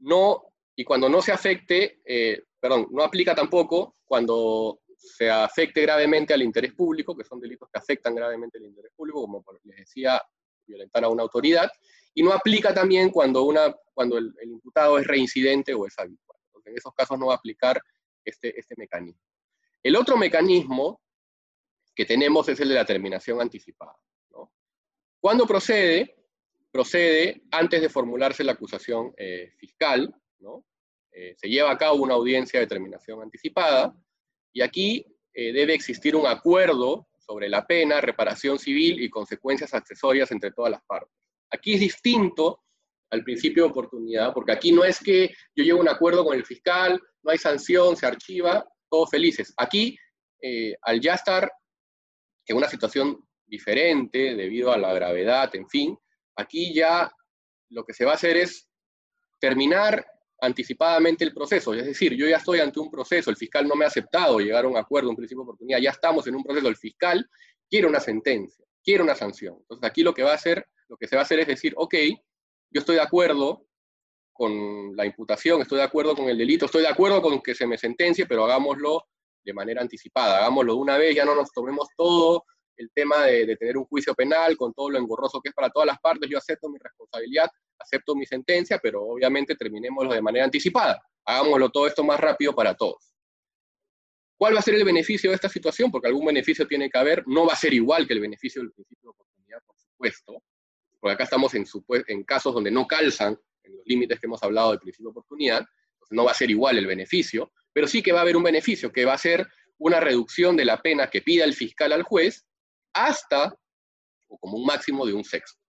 no y cuando no se afecte, eh, perdón, no aplica tampoco cuando se afecte gravemente al interés público, que son delitos que afectan gravemente al interés público, como les decía, violentar a una autoridad, y no aplica también cuando, una, cuando el, imputado es reincidente o es habitual. en esos casos no va a aplicar este, este mecanismo. El otro mecanismo que tenemos es el de la terminación anticipada. ¿No? Cuando procede? Procede antes de formularse la acusación eh, fiscal, eh, se lleva a cabo una audiencia de terminación anticipada y aquí eh, debe existir un acuerdo sobre la pena, reparación civil y consecuencias accesorias entre todas las partes. Aquí es distinto al principio de oportunidad, porque aquí no es que yo llevo un acuerdo con el fiscal, no hay sanción, se archiva, todos felices. Aquí, al ya estar en una situación diferente debido a la gravedad, en fin, aquí ya lo que se va a hacer es terminar anticipadamente el proceso. Es decir, yo ya estoy ante un proceso, el fiscal no me ha aceptado llegar a un acuerdo, un principio de oportunidad, ya estamos en un proceso, el fiscal quiere una sentencia, quiere una sanción. Entonces aquí lo que va a hacer, lo que se va a hacer es decir, ok, yo estoy de acuerdo con la imputación, estoy de acuerdo con el delito, estoy de acuerdo con que se me sentencie, pero hagámoslo de manera anticipada, hagámoslo de una vez, ya no nos tomemos todo el tema de, de tener un juicio penal con todo lo engorroso que es para todas las partes, yo acepto mi responsabilidad, acepto mi sentencia, pero obviamente terminémoslo de manera anticipada. Hagámoslo todo esto más rápido para todos. ¿Cuál va a ser el beneficio de esta situación? Porque algún beneficio tiene que haber. No va a ser igual que el beneficio del principio de oportunidad, por supuesto, porque acá estamos en, en casos donde no calzan en los límites que hemos hablado del principio de oportunidad, no va a ser igual el beneficio, pero sí que va a haber un beneficio, que va a ser una reducción de la pena que pida el fiscal al juez hasta, o como un máximo de un sexto.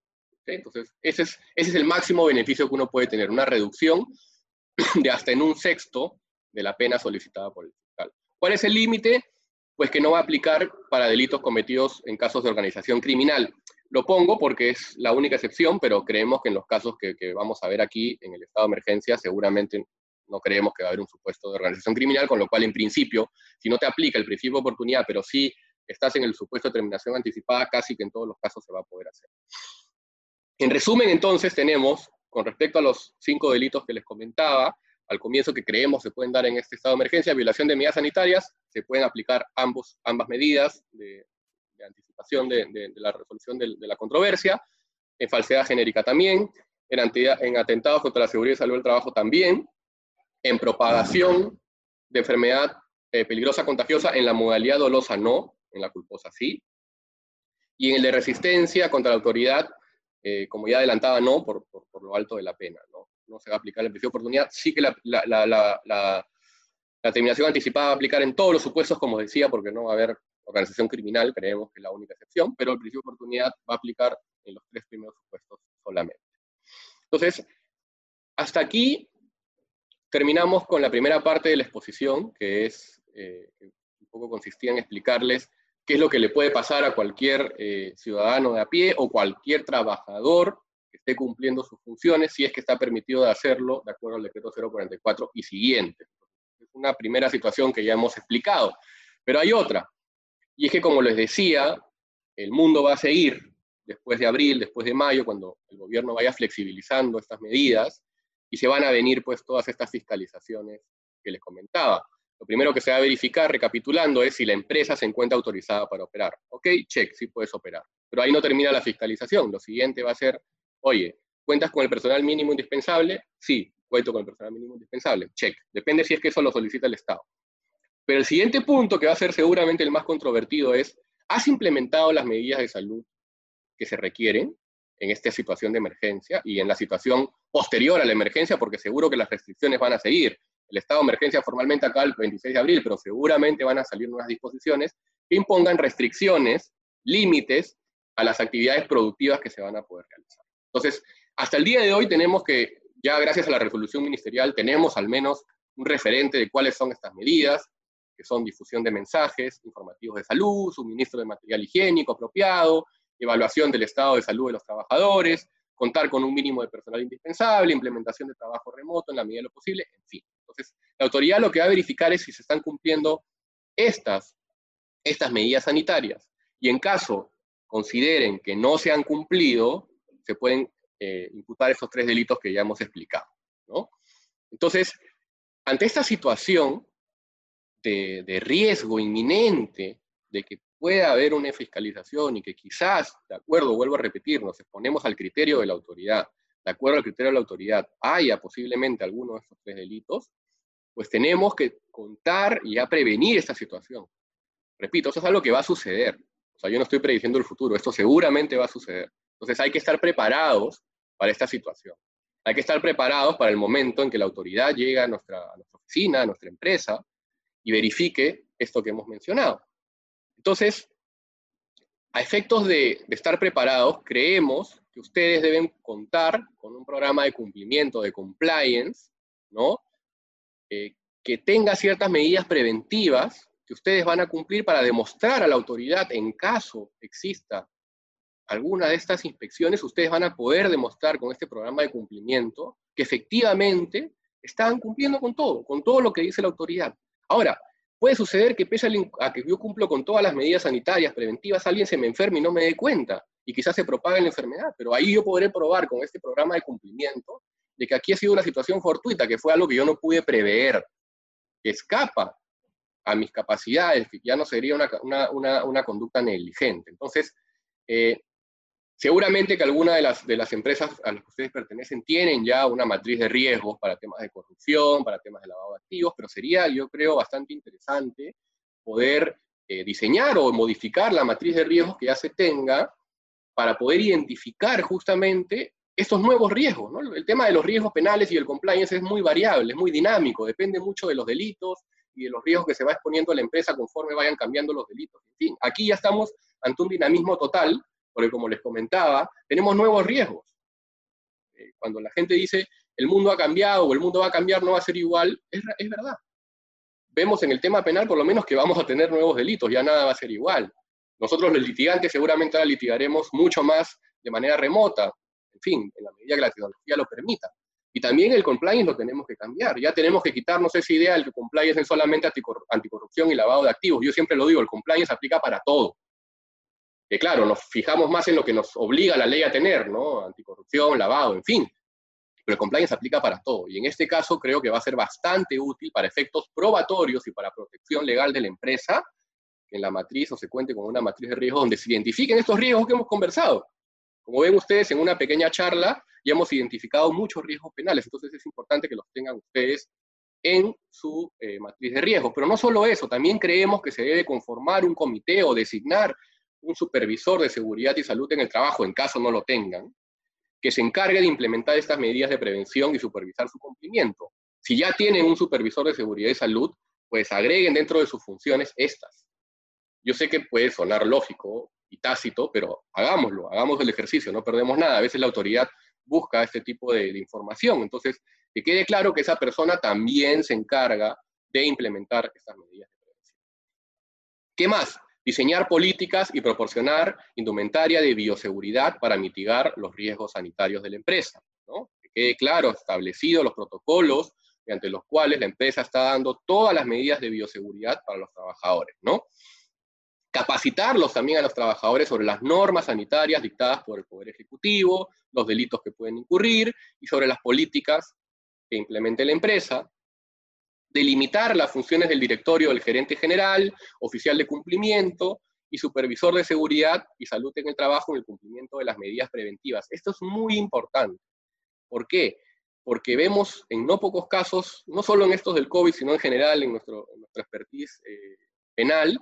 Entonces, ese es, ese es el máximo beneficio que uno puede tener, una reducción <clears throat> de hasta en un sexto de la pena solicitada por el fiscal. ¿Cuál es el límite? Pues que no va a aplicar para delitos cometidos en casos de organización criminal. Lo pongo porque es la única excepción, pero creemos que en los casos que, que vamos a ver aquí en el estado de emergencia, seguramente no creemos que va a haber un supuesto de organización criminal, con lo cual en principio, si no te aplica el principio de oportunidad, pero sí estás en el supuesto de terminación anticipada, casi que en todos los casos se va a poder hacer. En resumen, entonces, tenemos, con respecto a los cinco delitos que les comentaba, al comienzo que creemos se pueden dar en este estado de emergencia, violación de medidas sanitarias, se pueden aplicar ambos, ambas medidas de, anticipación de, la resolución de, la controversia, en falsedad genérica también, en, en atentados contra la seguridad y salud del trabajo también, en propagación de enfermedad eh, peligrosa contagiosa en la modalidad dolosa no, en la culposa sí, y en el de resistencia contra la autoridad, eh, como ya adelantaba, no, por, por, lo alto de la pena, ¿no? No se va a aplicar la principio de oportunidad, sí que la, la, la, la, terminación anticipada va a aplicar en todos los supuestos, como decía, porque no va a haber organización criminal, creemos que es la única excepción, pero el principio de oportunidad va a aplicar en los tres primeros supuestos solamente. Entonces, hasta aquí terminamos con la primera parte de la exposición, que es, eh, un poco consistía en explicarles qué es lo que le puede pasar a cualquier eh, ciudadano de a pie o cualquier trabajador que esté cumpliendo sus funciones, si es que está permitido de hacerlo de acuerdo al decreto 044 y siguiente. Es una primera situación que ya hemos explicado, pero hay otra, y es que como les decía, el mundo va a seguir después de abril, después de mayo, cuando el gobierno vaya flexibilizando estas medidas, y se van a venir pues todas estas fiscalizaciones que les comentaba. Lo primero que se va a verificar, recapitulando, es si la empresa se encuentra autorizada para operar. Ok, check, sí puedes operar. Pero ahí no termina la fiscalización. Lo siguiente va a ser, oye, ¿cuentas con el personal mínimo indispensable? Sí, cuento con el personal mínimo indispensable. Check. Depende si es que eso lo solicita el Estado. Pero el siguiente punto, que va a ser seguramente el más controvertido, es, ¿has implementado las medidas de salud que se requieren en esta situación de emergencia y en la situación posterior a la emergencia? Porque seguro que las restricciones van a seguir el estado de emergencia formalmente acá el 26 de abril, pero seguramente van a salir nuevas disposiciones que impongan restricciones, límites a las actividades productivas que se van a poder realizar. Entonces, hasta el día de hoy tenemos que, ya gracias a la resolución ministerial, tenemos al menos un referente de cuáles son estas medidas, que son difusión de mensajes informativos de salud, suministro de material higiénico apropiado, evaluación del estado de salud de los trabajadores, contar con un mínimo de personal indispensable, implementación de trabajo remoto en la medida de lo posible, en fin. Entonces, la autoridad lo que va a verificar es si se están cumpliendo estas, estas medidas sanitarias. Y en caso consideren que no se han cumplido, se pueden eh, imputar esos tres delitos que ya hemos explicado. Entonces, ante esta situación de, de riesgo inminente de que pueda haber una fiscalización y que quizás, de acuerdo, vuelvo a repetir, nos exponemos al criterio de la autoridad, de acuerdo al criterio de la autoridad, haya posiblemente alguno de estos tres delitos, pues tenemos que contar y ya prevenir esta situación. Repito, eso es algo que va a suceder. O sea, yo no estoy prediciendo el futuro, esto seguramente va a suceder. Entonces hay que estar preparados para esta situación. Hay que estar preparados para el momento en que la autoridad llegue a nuestra, oficina, a nuestra empresa, y verifique esto que hemos mencionado. Entonces, a efectos de, de, estar preparados, creemos que ustedes deben contar con un programa de cumplimiento, de compliance, ¿no? Eh, que tenga ciertas medidas preventivas que ustedes van a cumplir para demostrar a la autoridad, en caso exista alguna de estas inspecciones, ustedes van a poder demostrar con este programa de cumplimiento que efectivamente están cumpliendo con todo, con todo lo que dice la autoridad. Ahora, puede suceder que pese a que yo cumplo con todas las medidas sanitarias preventivas, alguien se me enferme y no me dé cuenta, y quizás se propague la enfermedad, pero ahí yo podré probar con este programa de cumplimiento de que aquí ha sido una situación fortuita, que fue algo que yo no pude prever, que escapa a mis capacidades, que ya no sería una, conducta negligente. Entonces, eh, seguramente que alguna de las, de las empresas a las que ustedes pertenecen tienen ya una matriz de riesgos para temas de corrupción, para temas de lavado de activos, pero sería, yo creo, bastante interesante poder eh, diseñar o modificar la matriz de riesgos que ya se tenga para poder identificar justamente estos nuevos riesgos. ¿no? El tema de los riesgos penales y el compliance es muy variable, es muy dinámico, depende mucho de los delitos y de los riesgos que se va exponiendo la empresa conforme vayan cambiando los delitos. En fin, aquí ya estamos ante un dinamismo total, porque como les comentaba, tenemos nuevos riesgos. Eh, cuando la gente dice el mundo ha cambiado o el mundo va a cambiar, no va a ser igual, es, es verdad. Vemos en el tema penal por lo menos que vamos a tener nuevos delitos, ya nada va a ser igual. Nosotros los litigantes seguramente ahora litigaremos mucho más de manera remota, en fin, en la medida que la tecnología lo permita. Y también el compliance lo tenemos que cambiar. Ya tenemos que quitarnos esa idea de que compliance es solamente anticorrupción y lavado de activos. Yo siempre lo digo, el compliance aplica para todo. Que claro, nos fijamos más en lo que nos obliga la ley a tener, ¿no? Anticorrupción, lavado, en fin. Pero el compliance aplica para todo. Y en este caso creo que va a ser bastante útil para efectos probatorios y para protección legal de la empresa en la matriz o se cuente con una matriz de riesgos donde se identifiquen estos riesgos que hemos conversado. Como ven ustedes en una pequeña charla, ya hemos identificado muchos riesgos penales, entonces es importante que los tengan ustedes en su eh, matriz de riesgos. Pero no solo eso, también creemos que se debe conformar un comité o designar un supervisor de seguridad y salud en el trabajo, en caso no lo tengan, que se encargue de implementar estas medidas de prevención y supervisar su cumplimiento. Si ya tienen un supervisor de seguridad y salud, pues agreguen dentro de sus funciones estas. Yo sé que puede sonar lógico y tácito, pero hagámoslo, hagamos el ejercicio, no perdemos nada. A veces la autoridad busca este tipo de, información. Entonces, que quede claro que esa persona también se encarga de implementar estas medidas de prevención. ¿Qué más? Diseñar políticas y proporcionar indumentaria de bioseguridad para mitigar los riesgos sanitarios de la empresa. ¿no? Que quede claro, establecido los protocolos mediante los cuales la empresa está dando todas las medidas de bioseguridad para los trabajadores. ¿no? Capacitarlos también a los trabajadores sobre las normas sanitarias dictadas por el Poder Ejecutivo, los delitos que pueden incurrir y sobre las políticas que implemente la empresa, delimitar las funciones del directorio del gerente general, oficial de cumplimiento y supervisor de seguridad y salud en el trabajo en el cumplimiento de las medidas preventivas. Esto es muy importante. ¿Por qué? Porque vemos en no pocos casos, no solo en estos del COVID, sino en general en, nuestro, nuestra expertise eh, penal,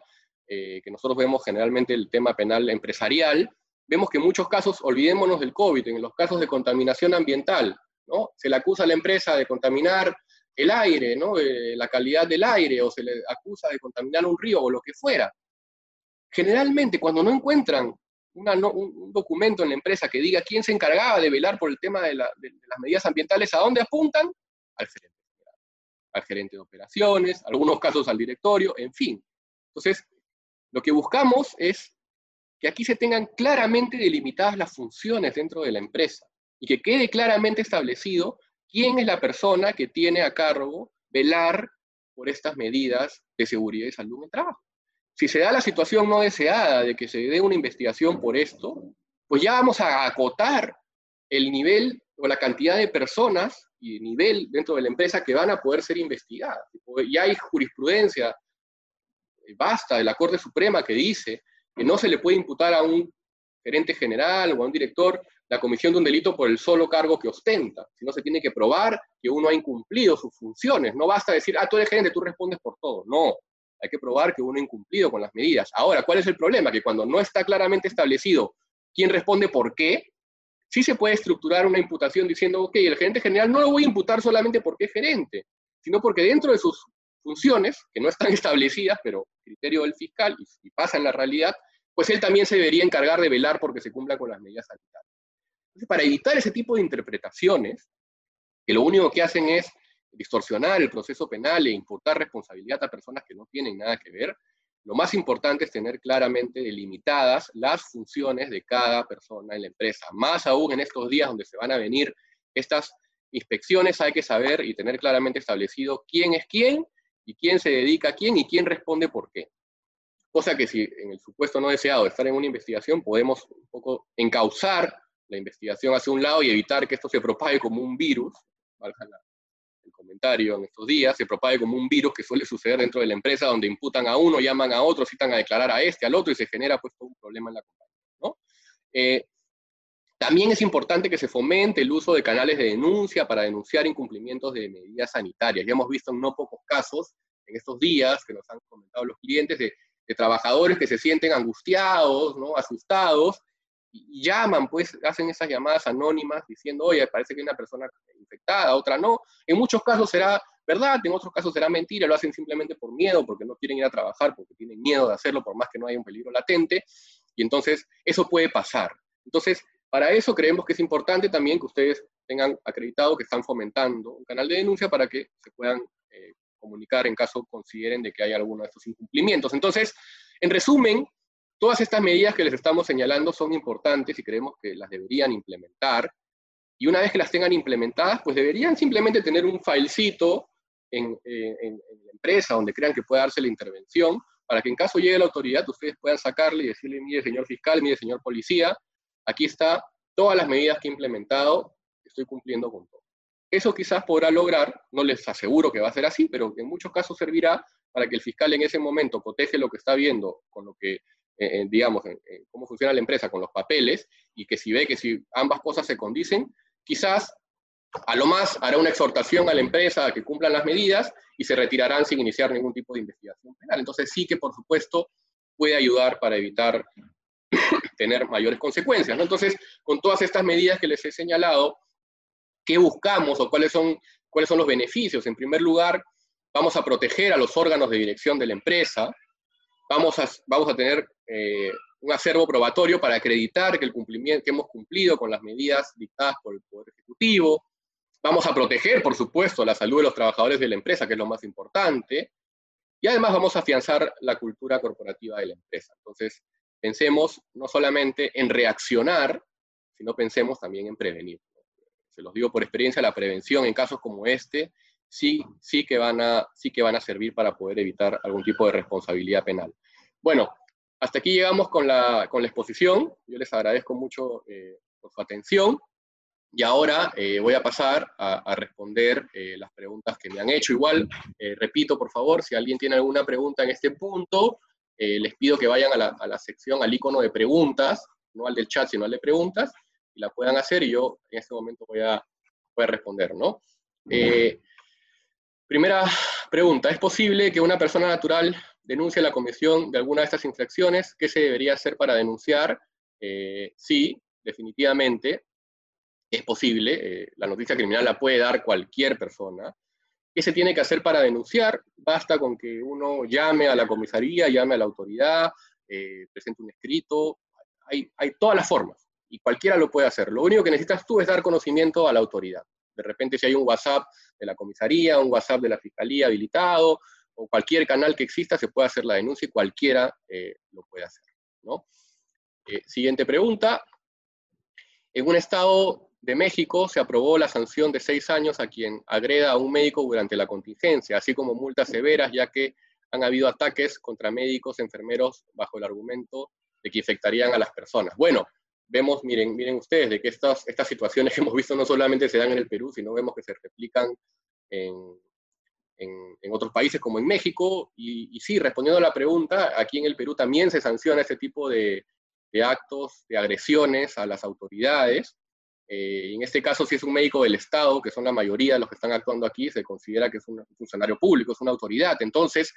eh, que nosotros vemos generalmente el tema penal empresarial, vemos que en muchos casos, olvidémonos del COVID, en los casos de contaminación ambiental, ¿no? Se le acusa a la empresa de contaminar el aire, ¿no? Eh, la calidad del aire, o se le acusa de contaminar un río o lo que fuera. Generalmente, cuando no encuentran un, documento en la empresa que diga quién se encargaba de velar por el tema de, las medidas ambientales, ¿a dónde apuntan? Al gerente al gerente de operaciones, algunos casos al directorio, en fin. Entonces, lo que buscamos es que aquí se tengan claramente delimitadas las funciones dentro de la empresa y que quede claramente establecido quién es la persona que tiene a cargo velar por estas medidas de seguridad y salud en el trabajo. Si se da la situación no deseada de que se dé una investigación por esto, pues ya vamos a acotar el nivel o la cantidad de personas y nivel dentro de la empresa que van a poder ser investigadas. Ya hay jurisprudencia basta de la Corte Suprema que dice que no se le puede imputar a un gerente general o a un director la comisión de un delito por el solo cargo que ostenta, sino se tiene que probar que uno ha incumplido sus funciones. No basta decir, ah, tú eres gerente, tú respondes por todo. No, hay que probar que uno ha incumplido con las medidas. Ahora, ¿cuál es el problema? Que cuando no está claramente establecido quién responde por qué, sí se puede estructurar una imputación diciendo, ok, el gerente general no lo voy a imputar solamente porque es gerente, sino porque dentro de sus funciones, que no están <laughs> establecidas, pero criterio del fiscal, y, pasa en la realidad, pues él también se debería encargar de velar porque se cumpla con las medidas sanitarias. Entonces, para evitar ese tipo de interpretaciones, que lo único que hacen es distorsionar el proceso penal e imputar responsabilidad a personas que no tienen nada que ver, lo más importante es tener claramente delimitadas las funciones de cada persona en la empresa. Más aún en estos días donde se van a venir estas inspecciones, hay que saber y tener claramente establecido quién es quién y quién se dedica a quién y quién responde por qué. Cosa que si en el supuesto no deseado de estar en una investigación, podemos un poco encauzar la investigación hacia un lado y evitar que esto se propague como un virus, el comentario en estos días, se propague como un virus que suele suceder dentro de la empresa donde imputan a uno, llaman a otro, citan a declarar a este, al otro y se genera pues todo un problema en la compañía. ¿no? Eh, también es importante que se fomente el uso de canales de denuncia para denunciar incumplimientos de medidas sanitarias. Ya hemos visto en no pocos casos en estos días que nos han comentado los clientes de, trabajadores que se sienten angustiados, ¿no? asustados, y llaman, pues hacen esas llamadas anónimas diciendo, oye, parece que hay una persona infectada, otra no. En muchos casos será verdad, en otros casos será mentira, lo hacen simplemente por miedo, porque no quieren ir a trabajar, porque tienen miedo de hacerlo, por más que no haya un peligro latente, y entonces eso puede pasar. Entonces, para eso creemos que es importante también que ustedes tengan acreditado que están fomentando un canal de denuncia para que se puedan eh, comunicar en caso consideren de que hay alguno de estos incumplimientos. Entonces, en resumen, todas estas medidas que les estamos señalando son importantes y creemos que las deberían implementar. Y una vez que las tengan implementadas, pues deberían simplemente tener un filecito en, en la empresa donde crean que pueda darse la intervención, para que en caso llegue la autoridad, ustedes puedan sacarle y decirle, mire, señor fiscal, mire, señor policía, Aquí está todas las medidas que he implementado, estoy cumpliendo con todo. Eso quizás podrá lograr, no les aseguro que va a ser así, pero en muchos casos servirá para que el fiscal en ese momento coteje lo que está viendo con lo que, digamos, cómo funciona la empresa con los papeles, y que si ve que si ambas cosas se condicen, quizás a lo más hará una exhortación a la empresa a que cumplan las medidas y se retirarán sin iniciar ningún tipo de investigación penal. Entonces sí que, por supuesto, puede ayudar para evitar tener mayores consecuencias. Entonces, con todas estas medidas que les he señalado, ¿qué buscamos o cuáles son, cuáles son los beneficios? En primer lugar, vamos a proteger a los órganos de dirección de la empresa, vamos a, vamos a tener eh, un acervo probatorio para acreditar que, el cumplimiento, que hemos cumplido con las medidas dictadas por el Poder Ejecutivo, vamos a proteger, por supuesto, la salud de los trabajadores de la empresa, que es lo más importante, y además vamos a afianzar la cultura corporativa de la empresa. Entonces, pensemos no solamente en reaccionar, sino pensemos también en prevenir. Se los digo por experiencia, la prevención en casos como este sí, sí, que van a, sí que van a servir para poder evitar algún tipo de responsabilidad penal. Bueno, hasta aquí llegamos con la, con la exposición. Yo les agradezco mucho eh, por su atención. Y ahora eh, voy a pasar a, responder eh, las preguntas que me han hecho. Igual, eh, repito, por favor, si alguien tiene alguna pregunta en este punto, les pido que vayan a la, sección, al icono de preguntas, no al del chat, sino al de preguntas, y la puedan hacer y yo en este momento voy a, responder, ¿no? primera pregunta, ¿es posible que una persona natural denuncie la comisión de alguna de estas infracciones? ¿Qué se debería hacer para denunciar? sí, definitivamente es posible, eh, la noticia criminal la puede dar cualquier persona. ¿Qué se tiene que hacer para denunciar? Basta con que uno llame a la comisaría, llame a la autoridad, eh, presente un escrito, hay, todas las formas y cualquiera lo puede hacer. Lo único que necesitas tú es dar conocimiento a la autoridad. De repente si hay un WhatsApp de la comisaría, un WhatsApp de la fiscalía habilitado, o cualquier canal que exista, se puede hacer la denuncia y cualquiera eh, lo puede hacer. ¿no? siguiente pregunta. En un estado de México se aprobó la sanción de seis años a quien agreda a un médico durante la contingencia, así como multas severas, ya que han habido ataques contra médicos, enfermeros, bajo el argumento de que infectarían a las personas. Bueno, vemos, miren, miren ustedes, de que estas, estas situaciones que hemos visto no solamente se dan en el Perú, sino vemos que se replican en, en, otros países como en México. Y, sí, respondiendo a la pregunta, aquí en el Perú también se sanciona ese tipo de, de actos, de agresiones a las autoridades. Eh, en este caso, si es un médico del Estado, que son la mayoría de los que están actuando aquí, se considera que es un funcionario público, es una autoridad. Entonces,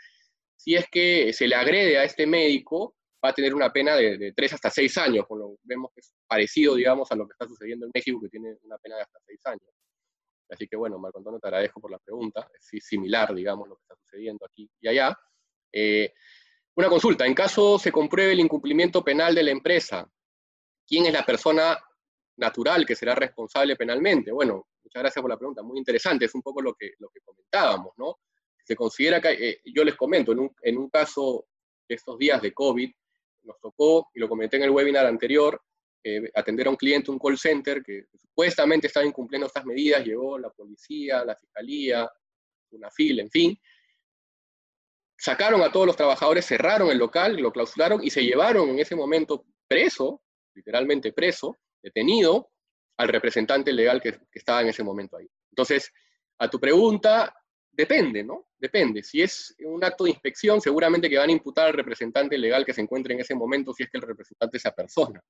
si es que se le agrede a este médico, va a tener una pena de, tres hasta seis años, con lo vemos que es parecido, digamos, a lo que está sucediendo en México, que tiene una pena de hasta seis años. Así que, bueno, Marco Antonio, te agradezco por la pregunta. Es similar, digamos, lo que está sucediendo aquí y allá. Eh, una consulta, en caso se compruebe el incumplimiento penal de la empresa, ¿quién es la persona natural que será responsable penalmente? Bueno, muchas gracias por la pregunta, muy interesante, es un poco lo que, lo que comentábamos, ¿no? Se considera que, eh, yo les comento, en un, en un caso de estos días de COVID, nos tocó, y lo comenté en el webinar anterior, eh, atender a un cliente, un call center, que supuestamente estaba incumpliendo estas medidas, llegó la policía, la fiscalía, una fila, en fin, sacaron a todos los trabajadores, cerraron el local, lo clausuraron y se llevaron en ese momento preso, literalmente preso, detenido al representante legal que, estaba en ese momento ahí. Entonces, a tu pregunta, depende, ¿no? Depende. Si es un acto de inspección, seguramente que van a imputar al representante legal que se encuentre en ese momento si es que el representante es esa persona.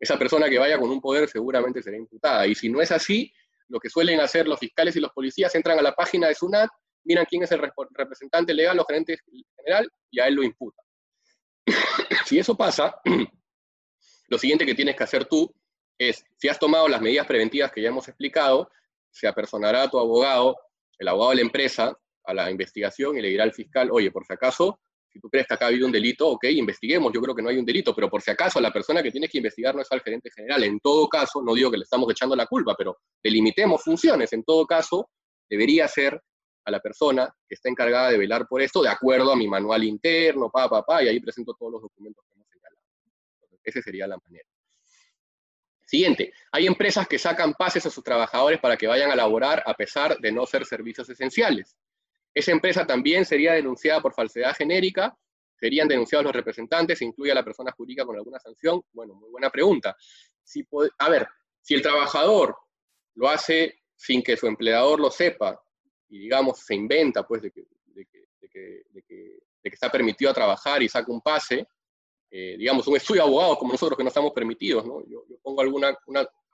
Esa persona que vaya con un poder seguramente será imputada. Y si no es así, lo que suelen hacer los fiscales y los policías entran a la página de SUNAT, miran quién es el representante legal o gerente general y a él lo imputan. <coughs> si eso pasa, <coughs> lo siguiente que tienes que hacer tú es, si has tomado las medidas preventivas que ya hemos explicado, se apersonará a tu abogado, el abogado de la empresa, a la investigación y le dirá al fiscal, oye, por si acaso, si tú crees que acá ha habido un delito, ok, investiguemos, yo creo que no hay un delito, pero por si acaso la persona que tienes que investigar no es al gerente general. En todo caso, no digo que le estamos echando la culpa, pero delimitemos funciones. En todo caso, debería ser a la persona que está encargada de velar por esto, de acuerdo a mi manual interno, pa, pa, pa, y ahí presento todos los documentos que hemos señalado. esa sería la manera. Siguiente, hay empresas que sacan pases a sus trabajadores para que vayan a laborar a pesar de no ser servicios esenciales. Esa empresa también sería denunciada por falsedad genérica, serían denunciados los representantes, incluye a la persona jurídica con alguna sanción. Bueno, muy buena pregunta. Si a ver, si el trabajador lo hace sin que su empleador lo sepa y digamos se inventa pues de que, que, está permitido a trabajar y saca un pase, eh, digamos, un estudio de abogados como nosotros que no estamos permitidos, ¿no? Yo, pongo alguna,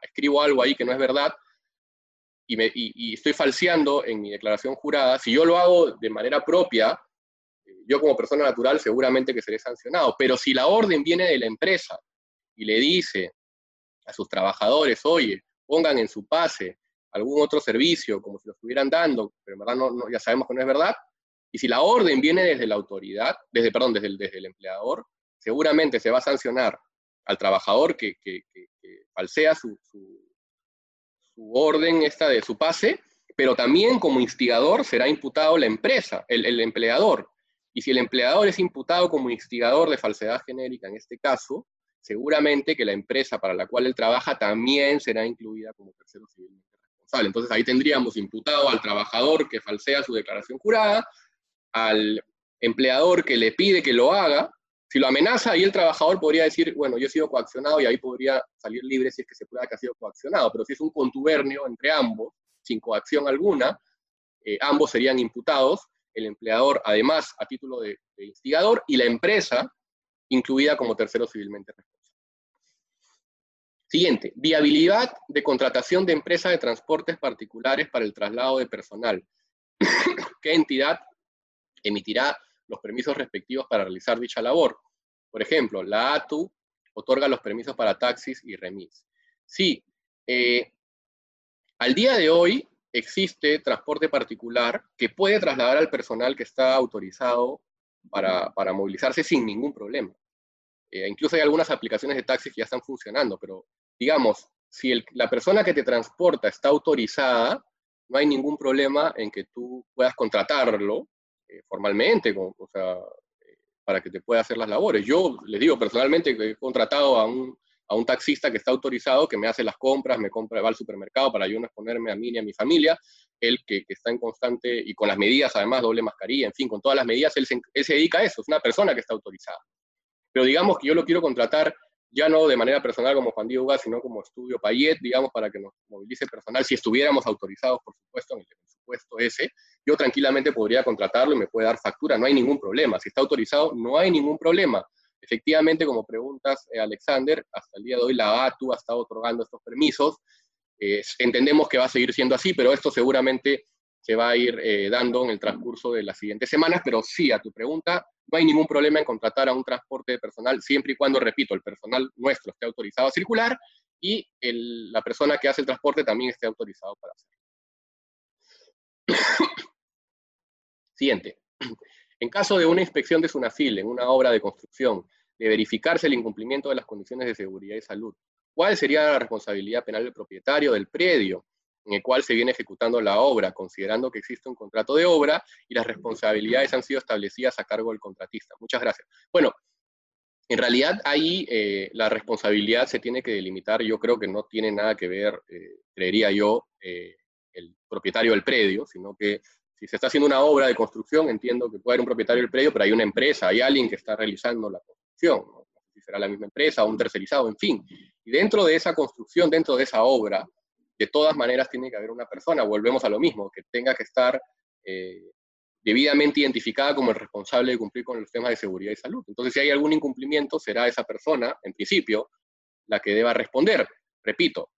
escribo algo ahí que no es verdad y, me, y, estoy falseando en mi declaración jurada, si yo lo hago de manera propia, eh, yo como persona natural seguramente que seré sancionado, pero si la orden viene de la empresa y le dice a sus trabajadores, oye, pongan en su pase algún otro servicio, como si lo estuvieran dando, pero en verdad no, ya sabemos que no es verdad, y si la orden viene desde la autoridad, desde, perdón, desde desde el empleador, seguramente se va a sancionar al trabajador que, falsea su, su, orden esta de su pase, pero también como instigador será imputado la empresa, el, el empleador. Y si el empleador es imputado como instigador de falsedad genérica en este caso, seguramente que la empresa para la cual él trabaja también será incluida como tercero civilmente responsable. Entonces ahí tendríamos imputado al trabajador que falsea su declaración jurada, al empleador que le pide que lo haga, si lo amenaza, ahí el trabajador podría decir, bueno, yo he sido coaccionado y ahí podría salir libre si es que se pueda que ha sido coaccionado, pero si es un contubernio entre ambos, sin coacción alguna, eh, ambos serían imputados, el empleador además a título de, de instigador y la empresa incluida como tercero civilmente responsable. Siguiente, viabilidad de contratación de empresas de transportes particulares para el traslado de personal. <coughs> ¿Qué entidad emitirá los permisos respectivos para realizar dicha labor? Por ejemplo, la ATU otorga los permisos para taxis y remis. Sí, eh, al día de hoy existe transporte particular que puede trasladar al personal que está autorizado para, para movilizarse sin ningún problema. Eh, incluso hay algunas aplicaciones de taxis que ya están funcionando, pero digamos, si la persona que te transporta está autorizada, no hay ningún problema en que tú puedas contratarlo eh, formalmente, o sea, eh, para que te pueda hacer las labores. Yo les digo personalmente que he contratado a un, a un taxista que está autorizado, que me hace las compras, me compra, va al supermercado para yo no exponerme a mí ni a mi familia, él que, está en constante, y con las medidas además, doble mascarilla, en fin, con todas las medidas, él se, él dedica a eso, es una persona que está autorizada. Pero digamos que yo lo quiero contratar ya no de manera personal como Juan Diego Gas, sino como estudio Payet, digamos, para que nos movilice personal, si estuviéramos autorizados, por supuesto, en el presupuesto ese, yo tranquilamente podría contratarlo y me puede dar factura, no hay ningún problema. Si está autorizado, no hay ningún problema. Efectivamente, como preguntas, eh, Alexander, hasta el día de hoy la ATU ha estado otorgando estos permisos. Eh, entendemos que va a seguir siendo así, pero esto seguramente se va a ir eh, dando en el transcurso de las siguientes semanas, pero sí, a tu pregunta, no hay ningún problema en contratar a un transporte de personal, siempre y cuando, repito, el personal nuestro esté autorizado a circular y la persona que hace el transporte también esté autorizado para hacerlo. Siguiente. En caso de una inspección de SUNAFIL en una obra de construcción, de verificarse el incumplimiento de las condiciones de seguridad y salud, ¿cuál sería la responsabilidad penal del propietario del predio en el cual se viene ejecutando la obra, considerando que existe un contrato de obra y las responsabilidades han sido establecidas a cargo del contratista. Muchas gracias. Bueno, en realidad ahí eh, la responsabilidad se tiene que delimitar, yo creo que no tiene nada que ver, eh, creería yo, eh, el propietario del predio, sino que si se está haciendo una obra de construcción, entiendo que puede haber un propietario del predio, pero hay una empresa, hay alguien que está realizando la construcción, ¿no? si será la misma empresa o un tercerizado, en fin. Y dentro de esa construcción, dentro de esa obra, de todas maneras tiene que haber una persona, volvemos a lo mismo, que tenga que estar eh, debidamente identificada como el responsable de cumplir con los temas de seguridad y salud. Entonces, si hay algún incumplimiento, será esa persona, en principio, la que deba responder. Repito,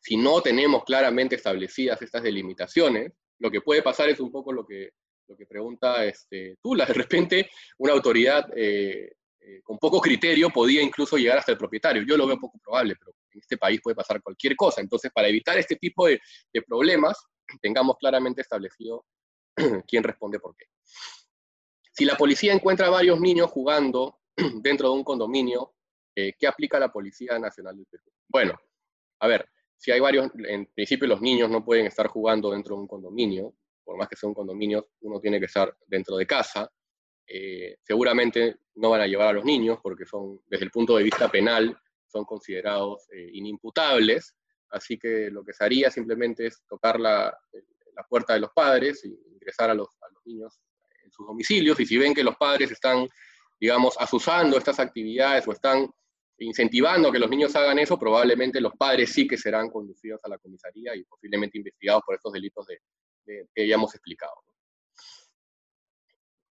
si no tenemos claramente establecidas estas delimitaciones, lo que puede pasar es un poco lo que, lo que pregunta este, Tula. <laughs> De repente, una autoridad eh, eh, con poco criterio podía incluso llegar hasta el propietario. Yo lo veo poco probable, pero en este país puede pasar cualquier cosa. Entonces, para evitar este tipo de, problemas, <clears throat> tengamos claramente establecido <clears throat> quién responde por qué. Si la policía encuentra varios niños jugando <clears throat> dentro de un condominio, eh, ¿qué aplica la Policía Nacional del Perú? Bueno, a ver, si hay varios, en principio los niños no pueden estar jugando dentro de un condominio, por más que sea un condominio, uno tiene que estar dentro de casa. Eh, seguramente no van a llevar a los niños porque son, desde el punto de vista penal, son considerados eh, inimputables, así que lo que se haría simplemente es tocar la, la puerta de los padres y ingresar a los, a los, niños en sus domicilios, y si ven que los padres están, digamos, asusando estas actividades o están incentivando que los niños hagan eso, probablemente los padres sí que serán conducidos a la comisaría y posiblemente investigados por estos delitos de, que ya hemos explicado.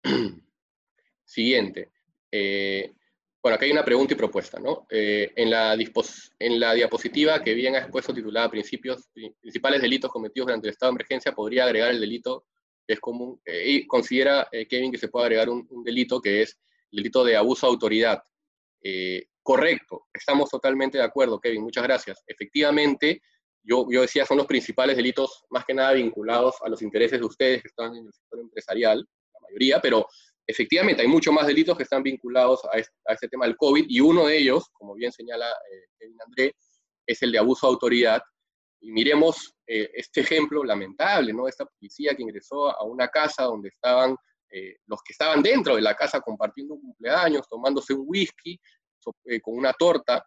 <clears throat> Siguiente. Eh, bueno, acá hay una pregunta y propuesta, ¿no? Eh, en, la en la diapositiva que bien ha expuesto titulada Principios, Principales Delitos Cometidos durante el estado de emergencia, podría agregar el delito que es común, eh, y considera Kevin que se puede agregar un, delito que es el delito de abuso de autoridad. Correcto, estamos totalmente de acuerdo, Kevin, muchas gracias. Efectivamente, yo, yo decía, son los principales delitos más que nada vinculados a los intereses de ustedes que están en el sector empresarial, la mayoría, pero efectivamente hay muchos más delitos que están vinculados a este, tema del COVID y uno de ellos, como bien señala eh, Kevin André, es el de abuso de autoridad. Y miremos eh, este ejemplo lamentable, ¿no? Esta policía que ingresó a una casa donde estaban eh, los que estaban dentro de la casa compartiendo un cumpleaños, tomándose un whisky con una torta.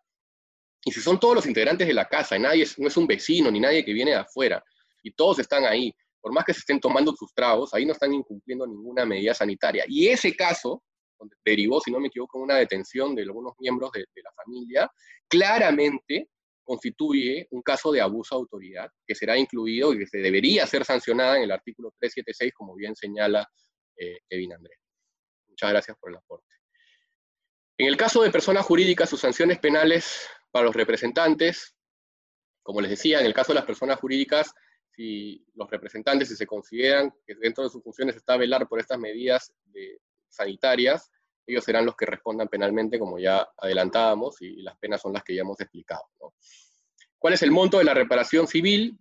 Y si son todos los integrantes de la casa, y nadie no es un vecino ni nadie que viene de afuera, y todos están ahí, por más que se estén tomando sus tragos, ahí no están incumpliendo ninguna medida sanitaria. Y ese caso, donde derivó, si no me equivoco, una detención de algunos miembros de, la familia, claramente constituye un caso de abuso de autoridad que será incluido y que se debería ser sancionada en el artículo 376, como bien señala eh, Kevin Andrés. Muchas gracias por el aporte. En el caso de personas jurídicas, sus sanciones penales para los representantes, como les decía, en el caso de las personas jurídicas, si los representantes, si se consideran que dentro de sus funciones está velar por estas medidas sanitarias, ellos serán los que respondan penalmente, como ya adelantábamos, y, las penas son las que ya hemos explicado. ¿Cuál es el monto de la reparación civil?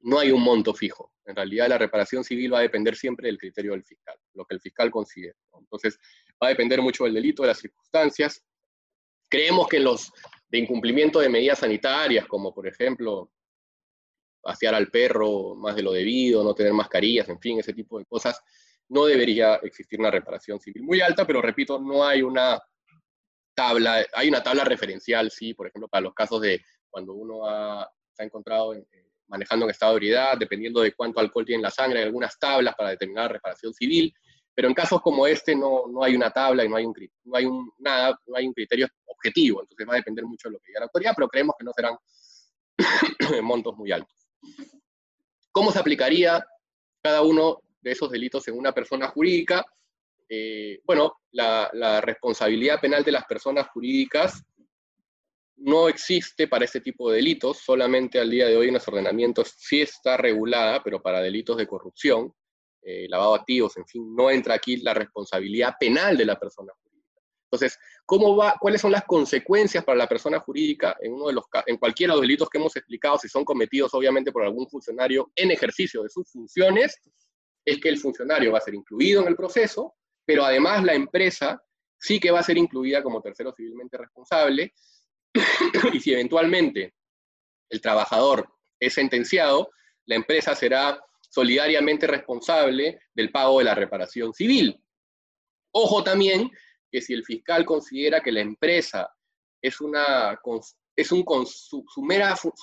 No hay un monto fijo. En realidad la reparación civil va a depender siempre del criterio del fiscal, lo que el fiscal considere. Entonces, va a depender mucho del delito, de las circunstancias. Creemos que los de incumplimiento de medidas sanitarias, como por ejemplo pasear al perro más de lo debido, no tener mascarillas, en fin, ese tipo de cosas, no debería existir una reparación civil muy alta, pero repito, no hay una tabla, hay una tabla referencial, sí, por ejemplo, para los casos de cuando uno ha, se encontrado manejando en estado de ebriedad, dependiendo de cuánto alcohol tiene en la sangre, hay algunas tablas para determinar reparación civil, pero en casos como este no, no hay una tabla y no hay, un, no hay nada, no hay un criterio objetivo, entonces va a depender mucho de lo que diga la autoridad, pero creemos que no serán <coughs> montos muy altos. ¿Cómo se aplicaría cada uno de esos delitos en una persona jurídica? Eh, bueno, la, responsabilidad penal de las personas jurídicas no existe para este tipo de delitos, solamente al día de hoy en los ordenamientos sí está regulada, pero para delitos de corrupción, eh, lavado de activos, en fin, no entra aquí la responsabilidad penal de la persona entonces, ¿cómo va, ¿cuáles son las consecuencias para la persona jurídica en, uno de los, en cualquiera de los delitos que hemos explicado, si son cometidos obviamente por algún funcionario en ejercicio de sus funciones? Es que el funcionario va a ser incluido en el proceso, pero además la empresa sí que va a ser incluida como tercero civilmente responsable, <coughs> y si eventualmente el trabajador es sentenciado, la empresa será solidariamente responsable del pago de la reparación civil. Ojo también que si el fiscal considera que la empresa es, una, es un, su, su,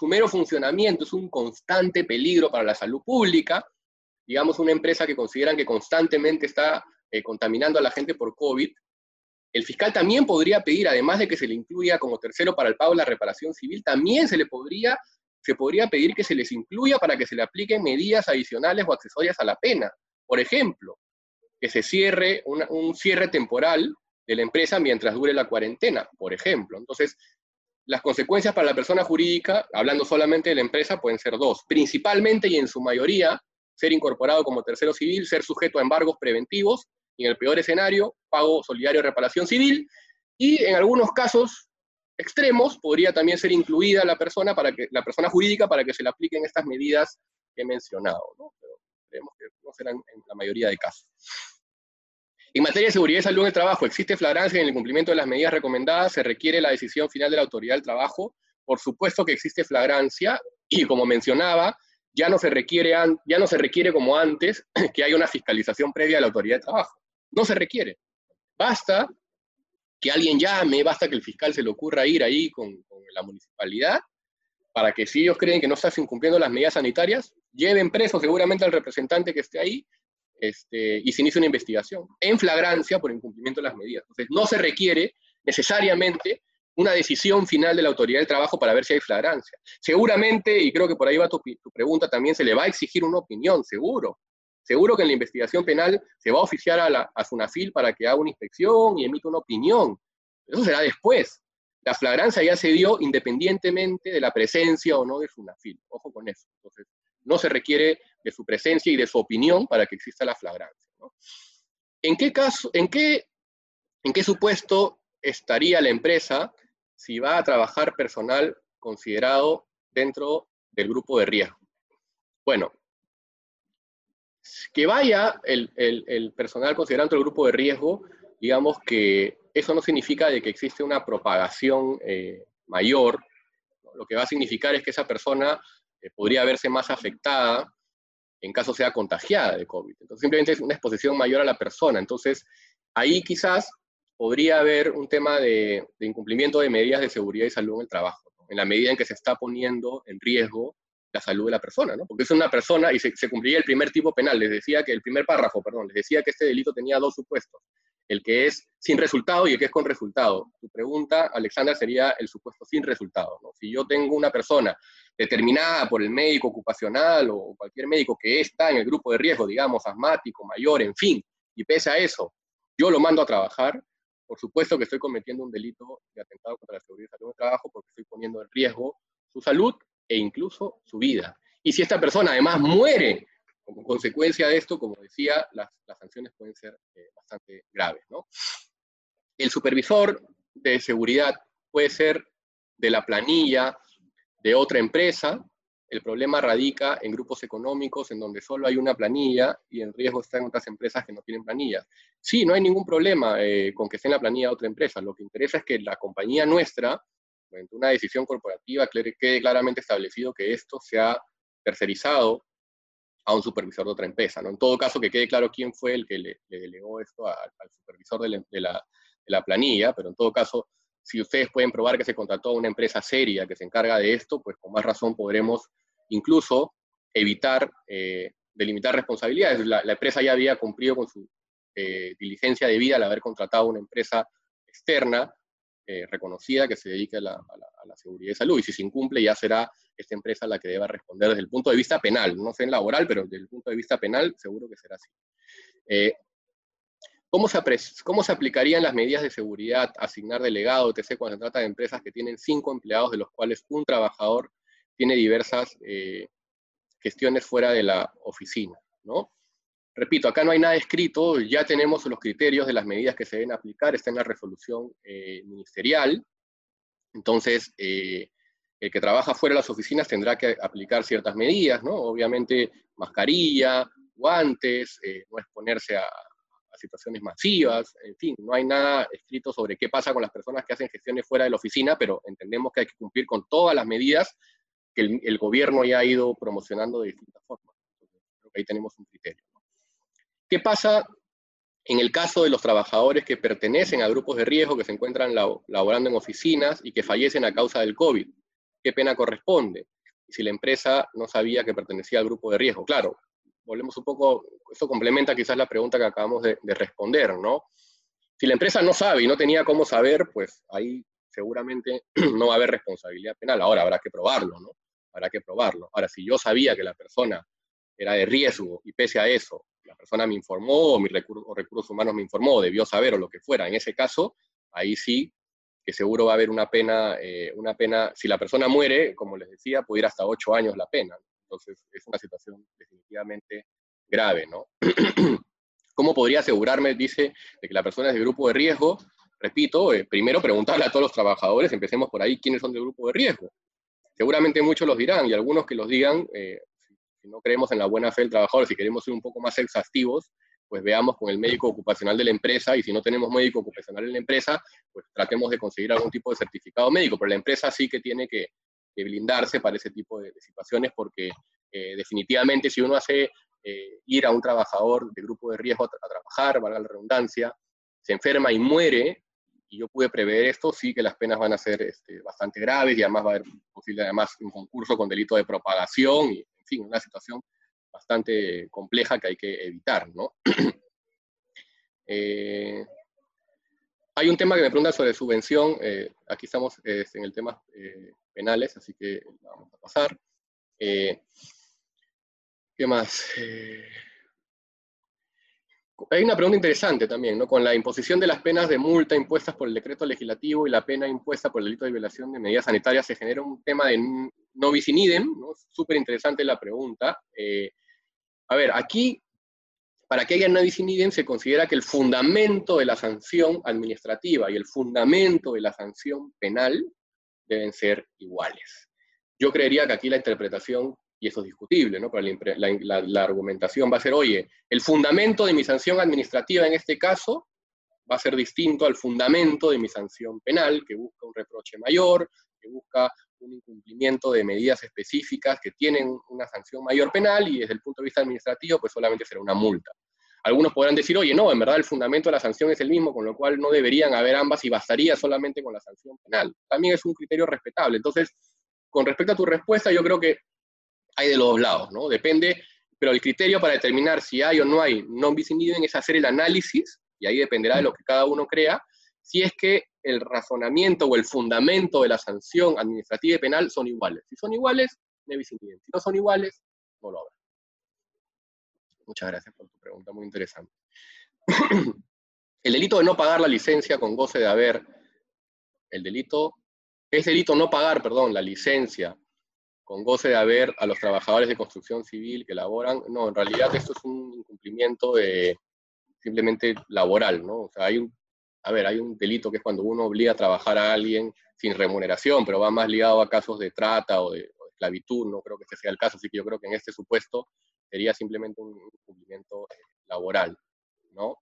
mero funcionamiento es un constante peligro para la salud pública, digamos una empresa que consideran que constantemente está eh, contaminando a la gente por COVID, el fiscal también podría pedir, además de que se le incluya como tercero para el pago de la reparación civil, también se le podría, se podría pedir que se les incluya para que se le apliquen medidas adicionales o accesorias a la pena. Por ejemplo, que se cierre un cierre temporal de la empresa mientras dure la cuarentena, por ejemplo. Entonces, las consecuencias para la persona jurídica, hablando solamente de la empresa, pueden ser dos. Principalmente y en su mayoría, ser incorporado como tercero civil, ser sujeto a embargos preventivos, y en el peor escenario, pago solidario de reparación civil, y en algunos casos extremos podría también ser incluida la persona, para que, la persona jurídica para que se le apliquen estas medidas que he mencionado, pero creemos que no serán en la mayoría de casos. En materia de seguridad y salud en el trabajo, ¿existe flagrancia en el cumplimiento de las medidas recomendadas? ¿Se requiere la decisión final de la autoridad del trabajo? Por supuesto que existe flagrancia y como mencionaba, ya no se requiere, ya no se requiere como antes <clears throat> que haya una fiscalización previa de la autoridad de trabajo. No se requiere. Basta que alguien llame, basta que el fiscal se le ocurra ir ahí con, la municipalidad para que si ellos creen que no estás incumpliendo las medidas sanitarias, lleven preso seguramente al representante que esté ahí este, y se inicia una investigación en flagrancia por incumplimiento de las medidas. Entonces, no se requiere necesariamente una decisión final de la autoridad del trabajo para ver si hay flagrancia. Seguramente, y creo que por ahí va tu, pregunta, también se le va a exigir una opinión, seguro. Seguro que en la investigación penal se va a oficiar a, la, a SUNAFIL para que haga una inspección y emita una opinión. Eso será después. La flagrancia ya se dio independientemente de la presencia o no de SUNAFIL. Ojo con eso. Entonces, no se requiere de su presencia y de su opinión para que exista la flagrancia. ¿En qué caso, en qué, en qué supuesto estaría la empresa si va a trabajar personal considerado dentro del grupo de riesgo? Bueno, que vaya el, personal considerado dentro del grupo de riesgo, digamos que eso no significa de que existe una propagación eh, mayor. Lo que va a significar es que esa persona eh, podría verse más afectada en caso sea contagiada de COVID. Entonces, simplemente es una exposición mayor a la persona. Entonces, ahí quizás podría haber un tema de, incumplimiento de medidas de seguridad y salud en el trabajo, en la medida en que se está poniendo en riesgo la salud de la persona, ¿no? Porque es una persona y se, se, cumpliría el primer tipo penal. Les decía que el primer párrafo, perdón, les decía que este delito tenía dos supuestos, el que es sin resultado y el que es con resultado. Tu pregunta, Alexandra, sería el supuesto sin resultado. ¿no? Si yo tengo una persona determinada por el médico ocupacional o cualquier médico que está en el grupo de riesgo, digamos, asmático, mayor, en fin, y pese a eso, yo lo mando a trabajar, por supuesto que estoy cometiendo un delito de atentado contra la seguridad del trabajo porque estoy poniendo en riesgo su salud e incluso su vida. Y si esta persona además muere como consecuencia de esto, como decía, las, sanciones pueden ser eh, bastante graves. El supervisor de seguridad puede ser de la planilla de otra empresa. El problema radica en grupos económicos en donde solo hay una planilla y el riesgo está en otras empresas que no tienen planillas. Sí, no hay ningún problema eh, con que esté en la planilla de otra empresa. Lo que interesa es que la compañía nuestra, una decisión corporativa, quede claramente establecido que esto sea tercerizado a un supervisor de otra empresa. ¿no? En todo caso, que quede claro quién fue el que le, delegó esto al supervisor de la planilla, pero en todo caso, si ustedes pueden probar que se contrató a una empresa seria que se encarga de esto, pues con más razón podremos incluso evitar eh, delimitar responsabilidades. La, empresa ya había cumplido con su eh, diligencia debida al haber contratado a una empresa externa eh, reconocida que se dedique a la, seguridad y salud. Y si se incumple, ya será esta empresa la que deba responder desde el punto de vista penal. No sé en laboral, pero desde el punto de vista penal seguro que será así. Eh, ¿Cómo se, ¿Cómo se, aplicarían las medidas de seguridad, asignar delegado, etc., cuando se trata de empresas que tienen cinco empleados, de los cuales un trabajador tiene diversas eh, gestiones fuera de la oficina? ¿no? Repito, acá no hay nada escrito, ya tenemos los criterios de las medidas que se deben aplicar, está en la resolución eh, ministerial. Entonces, eh, el que trabaja fuera de las oficinas tendrá que aplicar ciertas medidas, ¿no? Obviamente, mascarilla, guantes, no exponerse a, situaciones masivas, en fin, no hay nada escrito sobre qué pasa con las personas que hacen gestiones fuera de la oficina, pero entendemos que hay que cumplir con todas las medidas que el, gobierno ya ha ido promocionando de distintas formas. ahí tenemos un criterio. ¿Qué pasa en el caso de los trabajadores que pertenecen a grupos de riesgo, que se encuentran laborando en oficinas y que fallecen a causa del COVID? ¿Qué pena corresponde? Si la empresa no sabía que pertenecía al grupo de riesgo. Claro, volvemos un poco, esto complementa quizás la pregunta que acabamos de, responder, ¿no? Si la empresa no sabe y no tenía cómo saber, pues ahí seguramente <clears throat> no va a haber responsabilidad penal. Ahora habrá que probarlo, ¿no? Habrá que probarlo. Ahora, si yo sabía que la persona era de riesgo y pese a eso, la persona me informó o, mi recurso, recursos humanos me informó, debió saber o lo que fuera, en ese caso, ahí sí que seguro va a haber una pena, eh, una pena, si la persona muere, como les decía, puede ir hasta ocho años la pena. Entonces, es una situación definitivamente grave, ¿no? <clears throat> ¿Cómo podría asegurarme, dice, de que la persona es de grupo de riesgo? Repito, eh, primero preguntarle a todos los trabajadores, empecemos por ahí, quiénes son del grupo de riesgo. Seguramente muchos los dirán, y algunos que los digan, eh, si no creemos en la buena fe del trabajador, si queremos ser un poco más exhaustivos, pues veamos con el médico ocupacional de la empresa, y si no tenemos médico ocupacional en la empresa, pues tratemos de conseguir algún tipo de certificado médico, pero la empresa sí que tiene que que blindarse para ese tipo de, situaciones, porque eh, definitivamente si uno hace eh, ir a un trabajador de grupo de riesgo a, trabajar, valga la redundancia, se enferma y muere, y yo pude prever esto, sí que las penas van a ser este, bastante graves y además va a haber posible además un concurso con delito de propagación y, una situación bastante compleja que hay que evitar, ¿no? <clears throat> eh, hay un tema que me pregunta sobre subvención. Eh, aquí estamos este, en el tema eh, penales, así que vamos a pasar. ¿Qué más? Hay una pregunta interesante también, ¿no? Con la imposición de las penas de multa impuestas por el decreto legislativo y la pena impuesta por el delito de violación de medidas sanitarias, se genera un tema de no bis in idem, ¿no? Súper interesante la pregunta. Eh, a ver, aquí, para que haya no bis in idem, se considera que el fundamento de la sanción administrativa y el fundamento de la sanción penal deben ser iguales. Yo creería que aquí la interpretación y eso es discutible, ¿no? Pero la, argumentación va a ser, oye, el fundamento de mi sanción administrativa en este caso va a ser distinto al fundamento de mi sanción penal, que busca un reproche mayor, que busca un incumplimiento de medidas específicas que tienen una sanción mayor penal y desde el punto de vista administrativo, pues solamente será una multa. Algunos podrán decir, oye, no, en verdad el fundamento de la sanción es el mismo, con lo cual no deberían haber ambas y bastaría solamente con la sanción penal. También es un criterio respetable. Entonces, con respecto a tu respuesta, yo creo que hay de los dos lados, ¿no? Depende, pero el criterio para determinar si hay o no hay non bis in idem es hacer el análisis, y ahí dependerá de lo que cada uno crea, si es que el razonamiento o el fundamento de la sanción administrativa y penal son iguales. Si son iguales, no bis in idem. Si no son iguales, no lo habrá. Muchas gracias por tu pregunta, muy interesante. <clears throat> el delito de no pagar la licencia con goce de haber, el delito, es delito no pagar, perdón, la licencia con goce de haber a los trabajadores de construcción civil que laboran. No, en realidad esto es un incumplimiento simplemente laboral, ¿no? O sea, hay un, a ver, hay un delito que es cuando uno obliga a trabajar a alguien sin remuneración, pero va más ligado a casos de trata o de, esclavitud, no creo que ese sea el caso, así que yo creo que en este supuesto sería simplemente un incumplimiento eh, laboral, ¿no?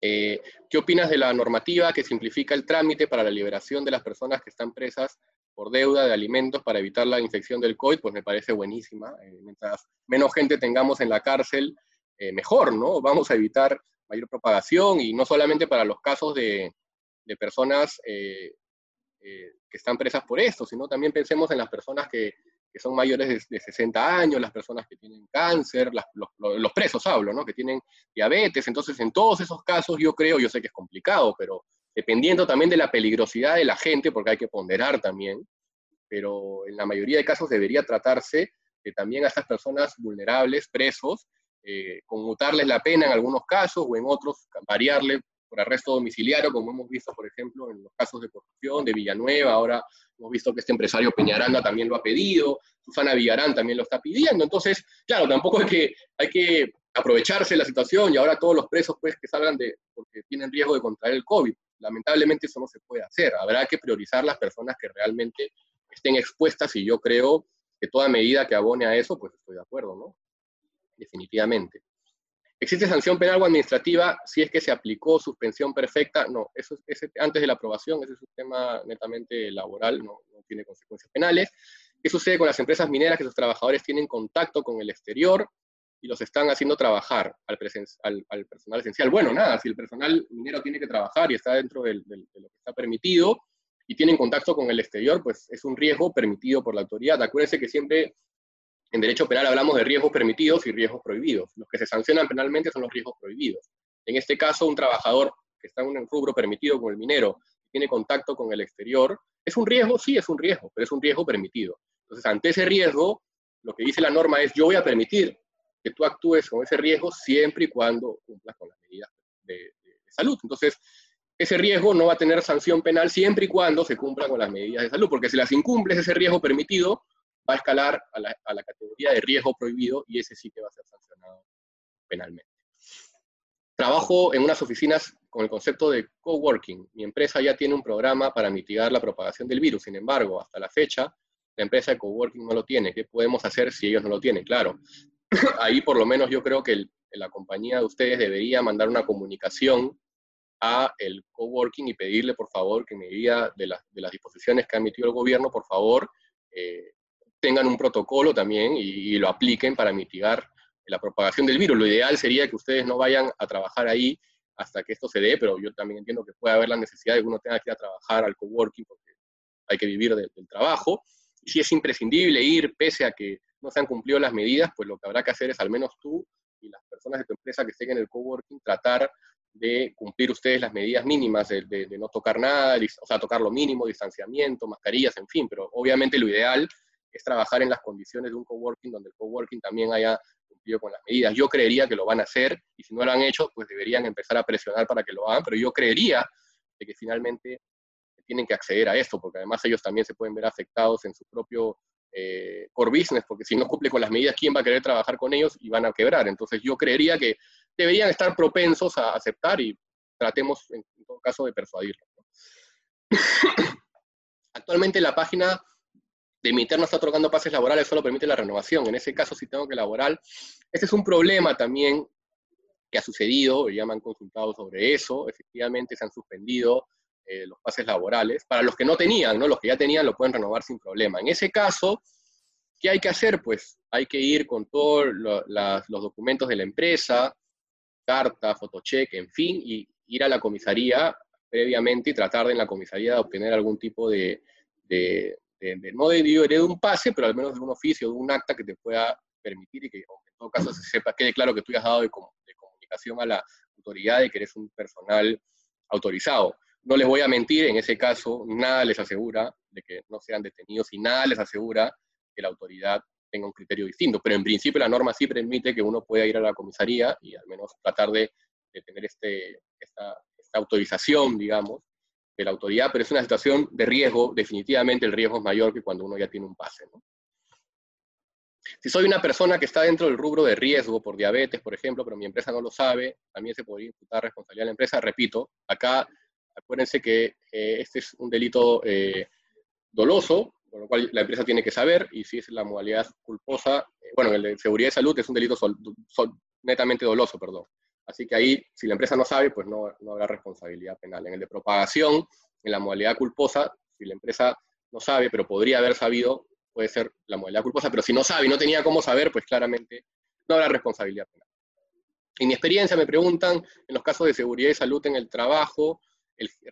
Eh, ¿Qué opinas de la normativa que simplifica el trámite para la liberación de las personas que están presas por deuda de alimentos para evitar la infección del COVID, pues me parece buenísima. Eh, mientras menos gente tengamos en la cárcel, eh, mejor, ¿no? Vamos a evitar mayor propagación y no solamente para los casos de, personas eh, que están presas por esto, sino también pensemos en las personas que, son mayores de, 60 años, las personas que tienen cáncer, los, los, presos hablo, ¿no? Que tienen diabetes. Entonces, en todos esos casos, yo creo, yo sé que es complicado, pero dependiendo también de la peligrosidad de la gente, porque hay que ponderar también, pero en la mayoría de casos debería tratarse de también a estas personas vulnerables, presos, eh, conmutarles la pena en algunos casos o en otros variarle por arresto domiciliario, como hemos visto, por ejemplo, en los casos de corrupción de Villanueva, ahora hemos visto que este empresario Peñaranda también lo ha pedido, Susana Villarán también lo está pidiendo, entonces, claro, tampoco es que hay que aprovecharse la situación y ahora todos los presos pues que salgan de, porque tienen riesgo de contraer el COVID. Lamentablemente eso no se puede hacer. Habrá que priorizar las personas que realmente estén expuestas y yo creo que toda medida que abone a eso, pues estoy de acuerdo, ¿no? Definitivamente. ¿Existe sanción penal o administrativa si es que se aplicó suspensión perfecta? No, eso es antes de la aprobación, ese es un tema netamente laboral, no, no tiene consecuencias penales. ¿Qué sucede con las empresas mineras que sus trabajadores tienen contacto con el exterior? Y los están haciendo trabajar al, al, personal esencial. Bueno, nada, si el personal minero tiene que trabajar y está dentro de lo que está permitido y tiene contacto con el exterior, pues es un riesgo permitido por la autoridad. Acuérdense que siempre en derecho penal hablamos de riesgos permitidos y riesgos prohibidos. Los que se sancionan penalmente son los riesgos prohibidos. En este caso, un trabajador que está en un rubro permitido con el minero, tiene contacto con el exterior, ¿es un riesgo? Sí, es un riesgo, pero es un riesgo permitido. Entonces, ante ese riesgo, lo que dice la norma es, yo voy a permitir que tú actúes con ese riesgo siempre y cuando cumplas con las medidas de, salud. Entonces, ese riesgo no va a tener sanción penal siempre y cuando se cumpla con las medidas de salud, porque si las incumples, ese riesgo permitido va a escalar a la, a la categoría de riesgo prohibido y ese sí que va a ser sancionado penalmente. Trabajo en unas oficinas con el concepto de coworking. Mi empresa ya tiene un programa para mitigar la propagación del virus. Sin embargo, hasta la fecha, la empresa de coworking no lo tiene. ¿Qué podemos hacer si ellos no lo tienen? Claro, ahí por lo menos yo creo que la compañía de ustedes debería mandar una comunicación a el coworking y pedirle por favor que en medida de, las disposiciones que ha emitido el gobierno, por favor, eh, tengan un protocolo también y, lo apliquen para mitigar la propagación del virus. Lo ideal sería que ustedes no vayan a trabajar ahí hasta que esto se dé, pero yo también entiendo que puede haber la necesidad de que uno tenga que ir a trabajar al coworking porque hay que vivir del trabajo. Y si es imprescindible ir, pese a que no se han cumplido las medidas, pues lo que habrá que hacer es al menos tú y las personas de tu empresa que estén en el coworking tratar de cumplir ustedes las medidas mínimas de, no tocar nada, o sea, tocar lo mínimo, distanciamiento, mascarillas, en fin, pero obviamente lo ideal es trabajar en las condiciones de un coworking donde el coworking también haya cumplido con las medidas. Yo creería que lo van a hacer y si no lo han hecho, pues deberían empezar a presionar para que lo hagan, pero yo creería de que finalmente tienen que acceder a esto, porque además ellos también se pueden ver afectados en su propio eh, core business, porque si no cumple con las medidas, ¿quién va a querer trabajar con ellos? Y van a quebrar. Entonces yo creería que deberían estar propensos a aceptar y tratemos en, todo caso de persuadirlos. <coughs> Actualmente la página de mi interno está otorgando pases laborales, solo permite la renovación. En ese caso, si tengo que laborar, este es un problema también que ha sucedido, ya me han consultado sobre eso, efectivamente se han suspendido eh, los pases laborales. Para los que no tenían, ¿no? los que ya tenían lo pueden renovar sin problema. En ese caso, ¿qué hay que hacer? Pues hay que ir con todos los documentos de la empresa, carta, fotocheck, en fin, y ir a la comisaría previamente y tratar de en la comisaría de obtener algún tipo de, no de, de un pase, pero al menos de un oficio, de un acta que te pueda permitir y que en todo caso se sepa, quede claro que tú has dado de, de comunicación a la autoridad y que eres un personal autorizado. No les voy a mentir, en ese caso, nada les asegura de que no sean detenidos y nada les asegura que la autoridad tenga un criterio distinto. Pero en principio la norma sí permite que uno pueda ir a la comisaría y al menos tratar de, tener este, esta, autorización, digamos, de la autoridad, pero es una situación de riesgo, definitivamente el riesgo es mayor que cuando uno ya tiene un pase. Si soy una persona que está dentro del rubro de riesgo por diabetes, por ejemplo, pero mi empresa no lo sabe, también se podría imputar responsabilidad a la empresa. Repito, acá Acuérdense que eh, este es un delito eh, doloso, por lo cual la empresa tiene que saber, y si es la modalidad culposa, eh, bueno, el de seguridad y salud es un delito netamente doloso, perdón. Así que ahí, si la empresa no sabe, pues no, no habrá responsabilidad penal. En el de propagación, en la modalidad culposa, si la empresa no sabe, pero podría haber sabido, puede ser la modalidad culposa, pero si no sabe y no tenía cómo saber, pues claramente no habrá responsabilidad penal. En mi experiencia me preguntan, en los casos de seguridad y salud en el trabajo,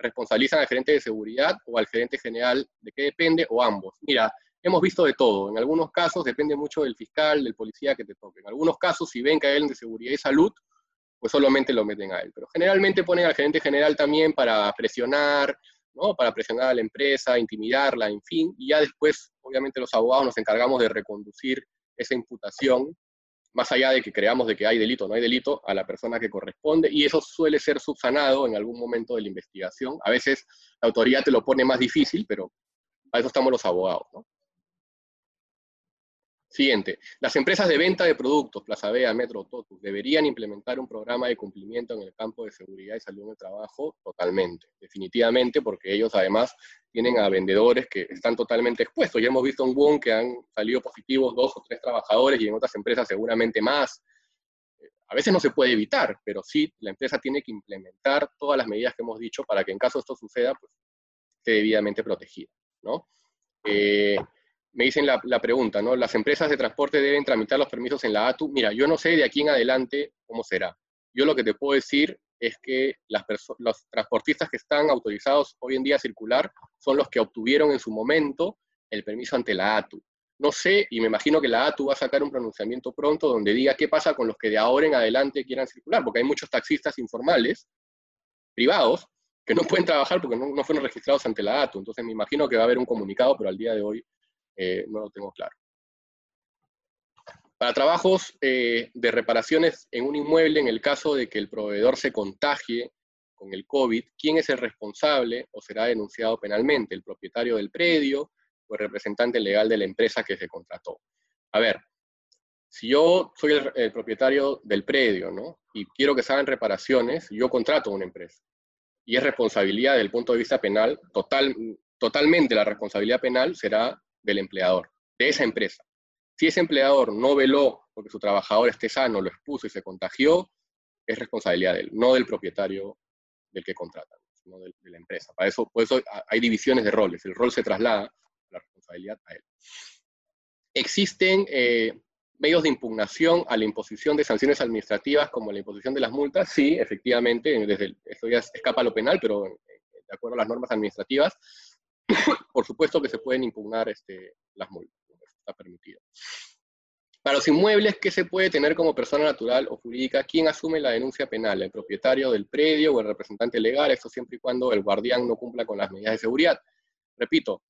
responsabilizan al gerente de seguridad o al gerente general, de qué depende, o ambos. Mira, hemos visto de todo. En algunos casos depende mucho del fiscal, del policía que te toque. En algunos casos, si ven que hay de seguridad y salud, pues solamente lo meten a él. Pero generalmente ponen al gerente general también para presionar, ¿no? Para presionar a la empresa, intimidarla, en fin. Y ya después, obviamente, los abogados nos encargamos de reconducir esa imputación más allá de que creamos de que hay delito o no hay delito, a la persona que corresponde, y eso suele ser subsanado en algún momento de la investigación. A veces la autoridad te lo pone más difícil, pero a eso estamos los abogados. ¿no? Siguiente, las empresas de venta de productos, Plaza Vea, Metro, Totus, ¿deberían implementar un programa de cumplimiento en el campo de seguridad y salud en el trabajo? Totalmente, definitivamente, porque ellos además tienen a vendedores que están totalmente expuestos. Ya hemos visto en WON que han salido positivos dos o tres trabajadores y en otras empresas seguramente más. A veces no se puede evitar, pero sí la empresa tiene que implementar todas las medidas que hemos dicho para que en caso esto suceda, pues esté debidamente protegida, ¿no? Eh, me dicen la, pregunta, ¿no? Las empresas de transporte deben tramitar los permisos en la ATU. Mira, yo no sé de aquí en adelante cómo será. Yo lo que te puedo decir es que las los transportistas que están autorizados hoy en día a circular son los que obtuvieron en su momento el permiso ante la ATU. No sé, y me imagino que la ATU va a sacar un pronunciamiento pronto donde diga qué pasa con los que de ahora en adelante quieran circular, porque hay muchos taxistas informales, privados, que no pueden trabajar porque no, no fueron registrados ante la ATU. Entonces me imagino que va a haber un comunicado, pero al día de hoy eh, no lo tengo claro. Para trabajos eh, de reparaciones en un inmueble, en el caso de que el proveedor se contagie con el COVID, ¿quién es el responsable o será denunciado penalmente? ¿El propietario del predio o el representante legal de la empresa que se contrató? A ver, si yo soy el, propietario del predio, ¿no? Y quiero que se hagan reparaciones, yo contrato a una empresa. Y es responsabilidad desde el punto de vista penal, total, totalmente la responsabilidad penal será del empleador, de esa empresa. Si ese empleador no veló porque su trabajador esté sano, lo expuso y se contagió, es responsabilidad de él, no del propietario del que contrata, sino de, la empresa. Para eso, por eso hay divisiones de roles, el rol se traslada la responsabilidad a él. Existen eh, medios de impugnación a la imposición de sanciones administrativas como la imposición de las multas, sí, efectivamente, desde esto ya escapa a lo penal, pero de acuerdo a las normas administrativas, <coughs> por supuesto que se pueden impugnar este, las multas, está permitido. Para los inmuebles, ¿qué se puede tener como persona natural o jurídica? ¿Quién asume la denuncia penal? ¿El propietario del predio o el representante legal? Esto siempre y cuando el guardián no cumpla con las medidas de seguridad. Repito,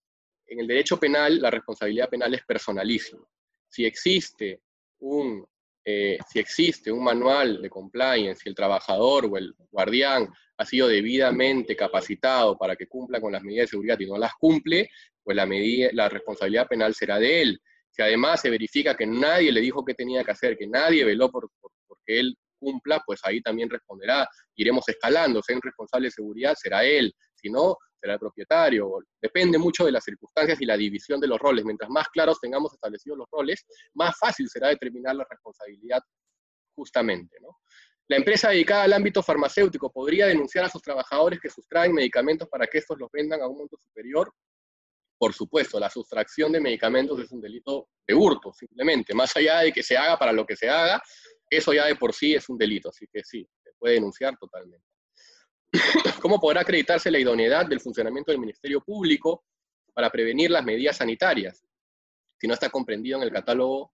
en el derecho penal la responsabilidad penal es personalísima. Si existe un eh, si existe un manual de compliance, si el trabajador o el guardián ha sido debidamente capacitado para que cumpla con las medidas de seguridad y no las cumple, pues la, medida, la responsabilidad penal será de él. Si además se verifica que nadie le dijo qué tenía que hacer, que nadie veló por, porque él cumpla, pues ahí también responderá. Iremos escalando, si hay un responsable de seguridad, será él, si no, el propietario. Depende mucho de las circunstancias y la división de los roles. Mientras más claros tengamos establecidos los roles, más fácil será determinar la responsabilidad justamente. La empresa dedicada al ámbito farmacéutico podría denunciar a sus trabajadores que sustraen medicamentos para que estos los vendan a un monto superior. Por supuesto, la sustracción de medicamentos es un delito de hurto, simplemente. Más allá de que se haga para lo que se haga, eso ya de por sí es un delito, así que sí, se puede denunciar totalmente. ¿Cómo podrá acreditarse la idoneidad del funcionamiento del Ministerio Público para prevenir las medidas sanitarias? Si no está comprendido en el catálogo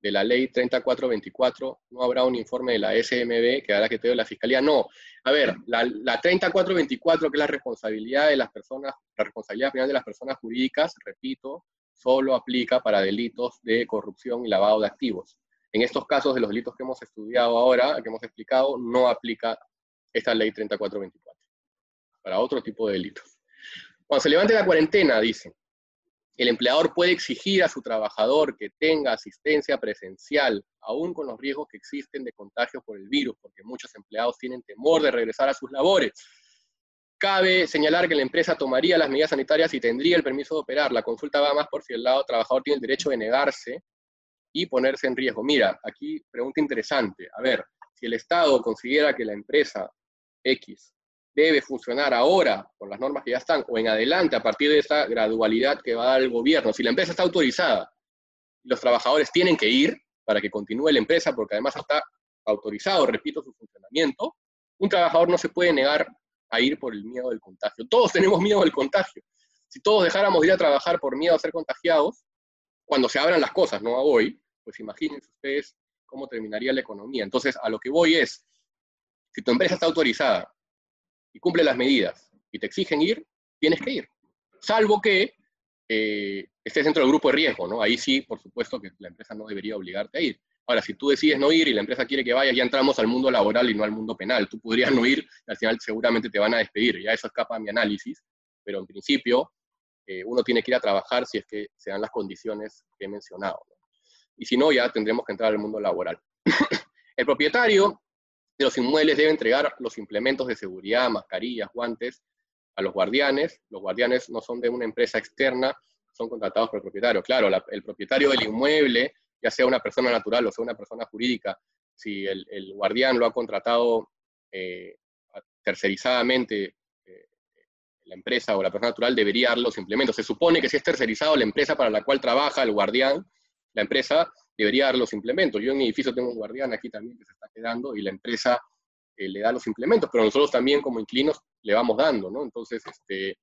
de la ley 3424, no habrá un informe de la SMB que hará que te la Fiscalía. No, a ver, la, la 3424, que es la responsabilidad de las personas, la responsabilidad penal de las personas jurídicas, repito, solo aplica para delitos de corrupción y lavado de activos. En estos casos de los delitos que hemos estudiado ahora, que hemos explicado, no aplica esta ley 3424 para otro tipo de delitos. Cuando se levante la cuarentena, dice, el empleador puede exigir a su trabajador que tenga asistencia presencial, aún con los riesgos que existen de contagio por el virus, porque muchos empleados tienen temor de regresar a sus labores. Cabe señalar que la empresa tomaría las medidas sanitarias y tendría el permiso de operar. La consulta va más por si el lado trabajador tiene el derecho de negarse y ponerse en riesgo. Mira, aquí pregunta interesante. A ver, si el Estado considera que la empresa X debe funcionar ahora con las normas que ya están o en adelante a partir de esta gradualidad que va a dar el gobierno, si la empresa está autorizada los trabajadores tienen que ir para que continúe la empresa porque además está autorizado, repito, su funcionamiento, un trabajador no se puede negar a ir por el miedo del contagio. Todos tenemos miedo del contagio. Si todos dejáramos de ir a trabajar por miedo a ser contagiados, cuando se abran las cosas, no a hoy, pues imagínense ustedes cómo terminaría la economía. Entonces, a lo que voy es, si tu empresa está autorizada y cumple las medidas y te exigen ir, tienes que ir. Salvo que eh, estés dentro del grupo de riesgo, ¿no? Ahí sí, por supuesto, que la empresa no debería obligarte a ir. Ahora, si tú decides no ir y la empresa quiere que vayas, ya entramos al mundo laboral y no al mundo penal. Tú podrías no ir y al final seguramente te van a despedir. Ya eso escapa a mi análisis, pero en principio eh, uno tiene que ir a trabajar si es que se dan las condiciones que he mencionado y si no, ya tendremos que entrar al mundo laboral. <coughs> el propietario de los inmuebles debe entregar los implementos de seguridad, mascarillas, guantes, a los guardianes. Los guardianes no son de una empresa externa, son contratados por el propietario. Claro, el propietario del inmueble, ya sea una persona natural o sea una persona jurídica, si el, guardián lo ha contratado eh, tercerizadamente, eh, la empresa o la persona natural debería dar los implementos. Se supone que si es tercerizado la empresa para la cual trabaja el guardián, la empresa debería dar los implementos. Yo en mi edificio tengo un guardián aquí también que se está quedando y la empresa eh, le da los implementos, pero nosotros también como inquilinos le vamos dando, ¿no? Entonces, este,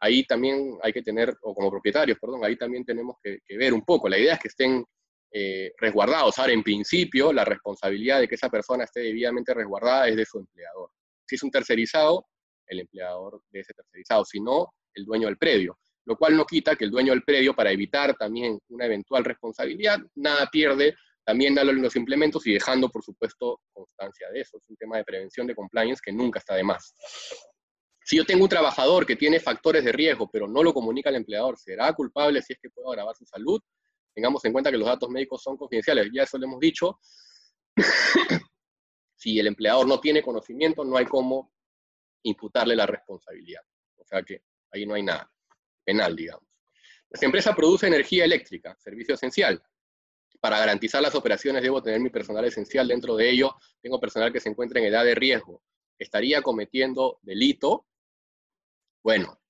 ahí también hay que tener, o como propietarios, perdón, ahí también tenemos que, ver un poco. La idea es que estén eh, resguardados. Ahora, en principio, la responsabilidad de que esa persona esté debidamente resguardada es de su empleador. Si es un tercerizado, el empleador de ese tercerizado, si no, el dueño del predio lo cual no quita que el dueño del predio, para evitar también una eventual responsabilidad, nada pierde también darle los implementos y dejando, por supuesto, constancia de eso. Es un tema de prevención de compliance que nunca está de más. Si yo tengo un trabajador que tiene factores de riesgo, pero no lo comunica al empleador, ¿será culpable si es que puedo agravar su salud? Tengamos en cuenta que los datos médicos son confidenciales, ya eso lo hemos dicho. <coughs> si el empleador no tiene conocimiento, no hay cómo imputarle la responsabilidad. O sea que ahí no hay nada penal, digamos. Esta empresa produce energía eléctrica, servicio esencial. Para garantizar las operaciones debo tener mi personal esencial. Dentro de ello, tengo personal que se encuentra en edad de riesgo. ¿Estaría cometiendo delito? Bueno,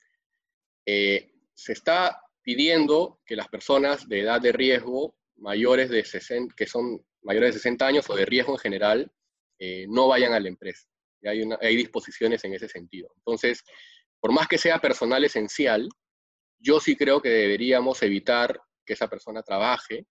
eh, se está pidiendo que las personas de edad de riesgo mayores de 60, que son mayores de 60 años o de riesgo en general, eh, no vayan a la empresa. Hay, hay disposiciones en ese sentido. Entonces, por más que sea personal esencial, yo sí creo que deberíamos evitar que esa persona trabaje,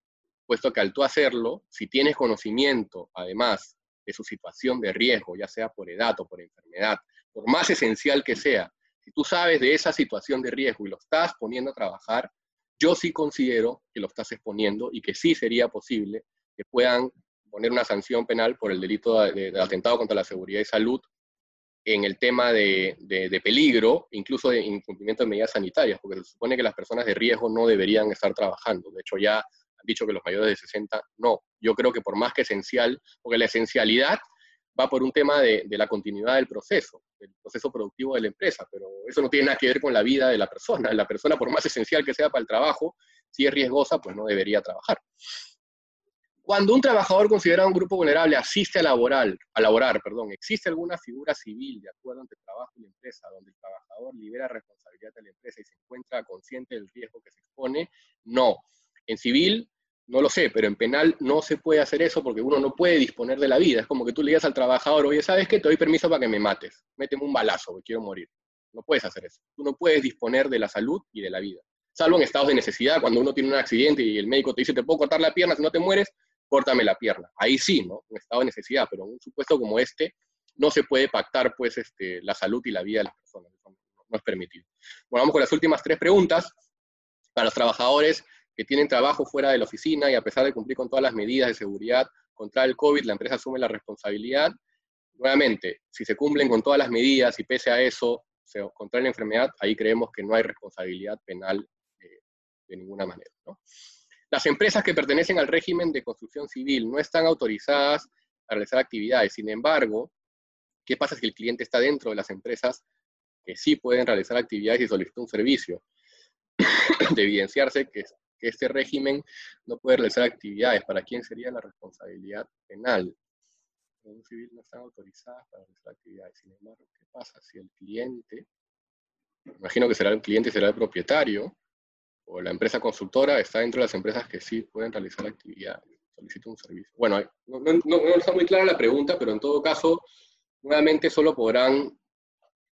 puesto que al tú hacerlo, si tienes conocimiento, además, de su situación de riesgo, ya sea por edad o por enfermedad, por más esencial que sea, si tú sabes de esa situación de riesgo y lo estás poniendo a trabajar, yo sí considero que lo estás exponiendo y que sí sería posible que puedan imponer una sanción penal por el delito de, atentado contra la seguridad y salud en el tema de, de, peligro, incluso de incumplimiento de medidas sanitarias, porque se supone que las personas de riesgo no deberían estar trabajando. De hecho, ya han dicho que los mayores de 60 no. Yo creo que por más que esencial, porque la esencialidad va por un tema de, de, la continuidad del proceso, del proceso productivo de la empresa, pero eso no tiene nada que ver con la vida de la persona. La persona, por más esencial que sea para el trabajo, si es riesgosa, pues no debería trabajar. Cuando un trabajador considerado un grupo vulnerable asiste a, laboral, a laborar, perdón, ¿existe alguna figura civil de acuerdo entre trabajo y la empresa donde el trabajador libera responsabilidad de la empresa y se encuentra consciente del riesgo que se expone? No. En civil, no lo sé, pero en penal no se puede hacer eso porque uno no puede disponer de la vida. Es como que tú le digas al trabajador, oye, ¿sabes qué? Te doy permiso para que me mates. Méteme un balazo, que quiero morir. No puedes hacer eso. Tú no puedes disponer de la salud y de la vida. Salvo en estados de necesidad, cuando uno tiene un accidente y el médico te dice, te puedo cortar la pierna si no te mueres, córtame la pierna. Ahí sí, ¿no? Un estado de necesidad, pero en un supuesto como este, no se puede pactar, pues, este, la salud y la vida de las personas. no, es permitido. Bueno, vamos con las últimas tres preguntas. Para los trabajadores que tienen trabajo fuera de la oficina y a pesar de cumplir con todas las medidas de seguridad contra el COVID, la empresa asume la responsabilidad. Nuevamente, si se cumplen con todas las medidas y pese a eso se contrae la enfermedad, ahí creemos que no hay responsabilidad penal eh, de ninguna manera. ¿no? Las empresas que pertenecen al régimen de construcción civil no están autorizadas a realizar actividades. Sin embargo, ¿qué pasa si el cliente está dentro de las empresas que sí pueden realizar actividades y solicita un servicio? <coughs> de evidenciarse que, este régimen no puede realizar actividades. ¿Para quién sería la responsabilidad penal? Los civil no están autorizadas para realizar actividades. Sin embargo, ¿qué pasa si el cliente, imagino que será el cliente, será el propietario, o la empresa constructora está dentro de las empresas que sí pueden realizar actividades, solicita un servicio. Bueno, no, está muy clara la pregunta, pero en todo caso, nuevamente solo podrán,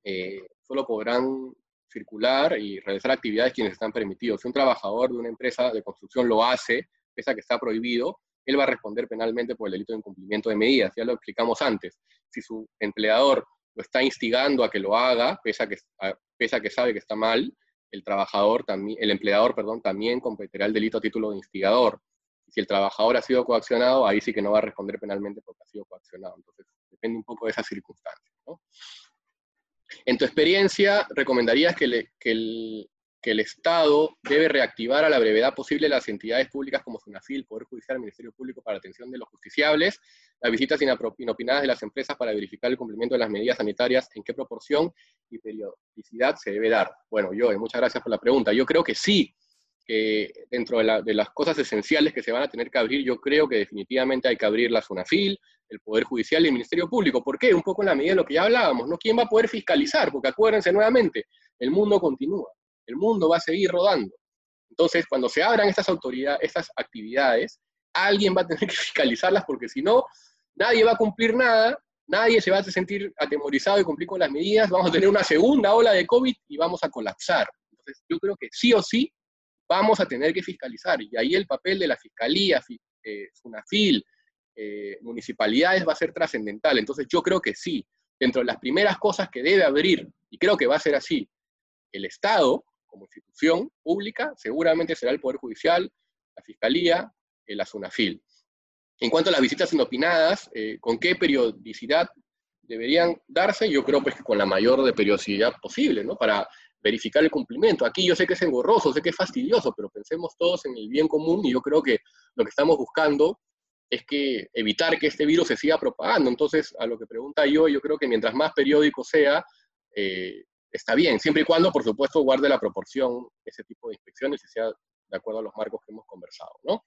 eh, solo podrán circular y realizar actividades quienes están permitidos. Si un trabajador de una empresa de construcción lo hace, pese a que está prohibido, él va a responder penalmente por el delito de incumplimiento de medidas. Ya lo explicamos antes. Si su empleador lo está instigando a que lo haga, pese a que, pese a que sabe que está mal, el trabajador también, el empleador, perdón, también competirá el delito a título de instigador. Si el trabajador ha sido coaccionado, ahí sí que no va a responder penalmente porque ha sido coaccionado. Entonces, depende un poco de esas circunstancias. En tu experiencia, ¿recomendarías que, que, el, que, el, Estado debe reactivar a la brevedad posible las entidades públicas como SUNAFIL, Poder Judicial, Ministerio Público para atención de los justiciables, las visitas inopinadas de las empresas para verificar el cumplimiento de las medidas sanitarias, en qué proporción y periodicidad se debe dar? Bueno, yo, muchas gracias por la pregunta. Yo creo que sí, que dentro de, las cosas esenciales que se van a tener que abrir, yo creo que definitivamente hay que abrir la SUNAFIL, el Poder Judicial y el Ministerio Público. ¿Por qué? Un poco en la medida de lo que ya hablábamos, ¿no? ¿Quién va a poder fiscalizar? Porque acuérdense nuevamente, el mundo continúa, el mundo va a seguir rodando. Entonces, cuando se abran estas autoridades, estas actividades, alguien va a tener <laughs> que fiscalizarlas porque si no, nadie va a cumplir nada, nadie se va a sentir atemorizado y cumplir con las medidas, vamos a tener una segunda ola de COVID y vamos a colapsar. Entonces, yo creo que sí o sí vamos a tener que fiscalizar y ahí el papel de la Fiscalía, eh, eh, municipalidades va a ser trascendental. Entonces, yo creo que sí, dentro de las primeras cosas que debe abrir, y creo que va a ser así, el Estado como institución pública seguramente será el Poder Judicial, la Fiscalía, eh, la SUNAFIL. En cuanto a las visitas inopinadas, eh, ¿con qué periodicidad deberían darse? Yo creo pues que con la mayor de periodicidad posible, ¿no? Para verificar el cumplimiento. Aquí yo sé que es engorroso, sé que es fastidioso, pero pensemos todos en el bien común y yo creo que lo que estamos buscando es que evitar que este virus se siga propagando. Entonces, a lo que pregunta yo, yo creo que mientras más periódico sea, eh, está bien, siempre y cuando, por supuesto, guarde la proporción ese tipo de inspecciones y sea de acuerdo a los marcos que hemos conversado, ¿no?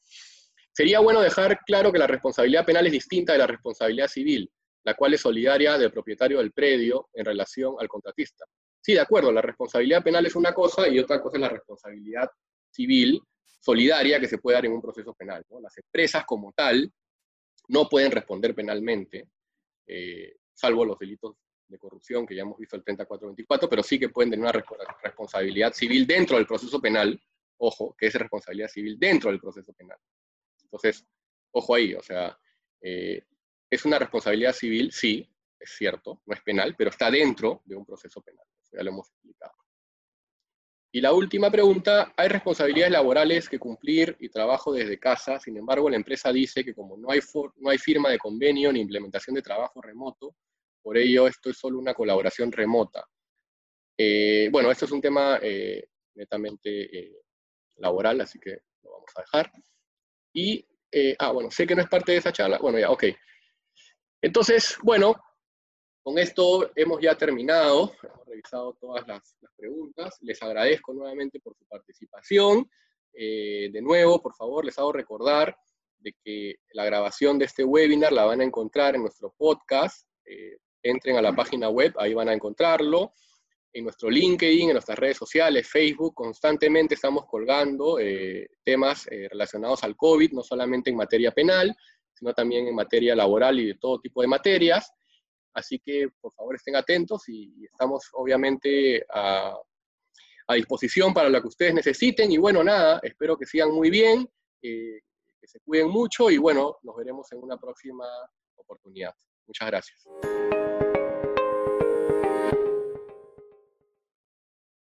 Sería bueno dejar claro que la responsabilidad penal es distinta de la responsabilidad civil, la cual es solidaria del propietario del predio en relación al contratista. Sí, de acuerdo, la responsabilidad penal es una cosa y otra cosa es la responsabilidad civil solidaria que se puede dar en un proceso penal. Las empresas como tal no pueden responder penalmente, eh, salvo los delitos corrupción que ya hemos visto el 3424, pero sí que pueden tener una responsabilidad civil dentro del proceso penal, ojo, que es responsabilidad civil dentro del proceso penal. Entonces, ojo ahí, o sea, eh, es una responsabilidad civil, sí, es cierto, no es penal, pero está dentro de un proceso penal. ya lo hemos explicado. Y la última pregunta, hay responsabilidades laborales que cumplir y trabajo desde casa, sin embargo la empresa dice que como no hay, no hay firma de convenio ni implementación de trabajo remoto, por ello esto es solo una colaboración remota. Eh, bueno, esto es un tema eh, netamente eh, laboral, así que lo vamos a dejar. Y, ah, bueno, sé que no es parte de esa charla, bueno, ya, ok. Entonces, bueno, con esto hemos ya terminado, hemos revisado todas las, preguntas. Les agradezco nuevamente por su participación. De nuevo, por favor, les hago recordar de que la grabación de este webinar la van a encontrar en nuestro podcast. Entren a la página web, ahí van a encontrarlo. En nuestro LinkedIn, en nuestras redes sociales, Facebook, constantemente estamos colgando eh, temas relacionados al COVID, no solamente en materia penal, sino también en materia laboral y de todo tipo de materias. Así que por favor estén atentos y, estamos obviamente a, disposición para lo que ustedes necesiten. Y bueno, nada, espero que sigan muy bien, eh, que se cuiden mucho y bueno, nos veremos en una próxima oportunidad. Muchas gracias.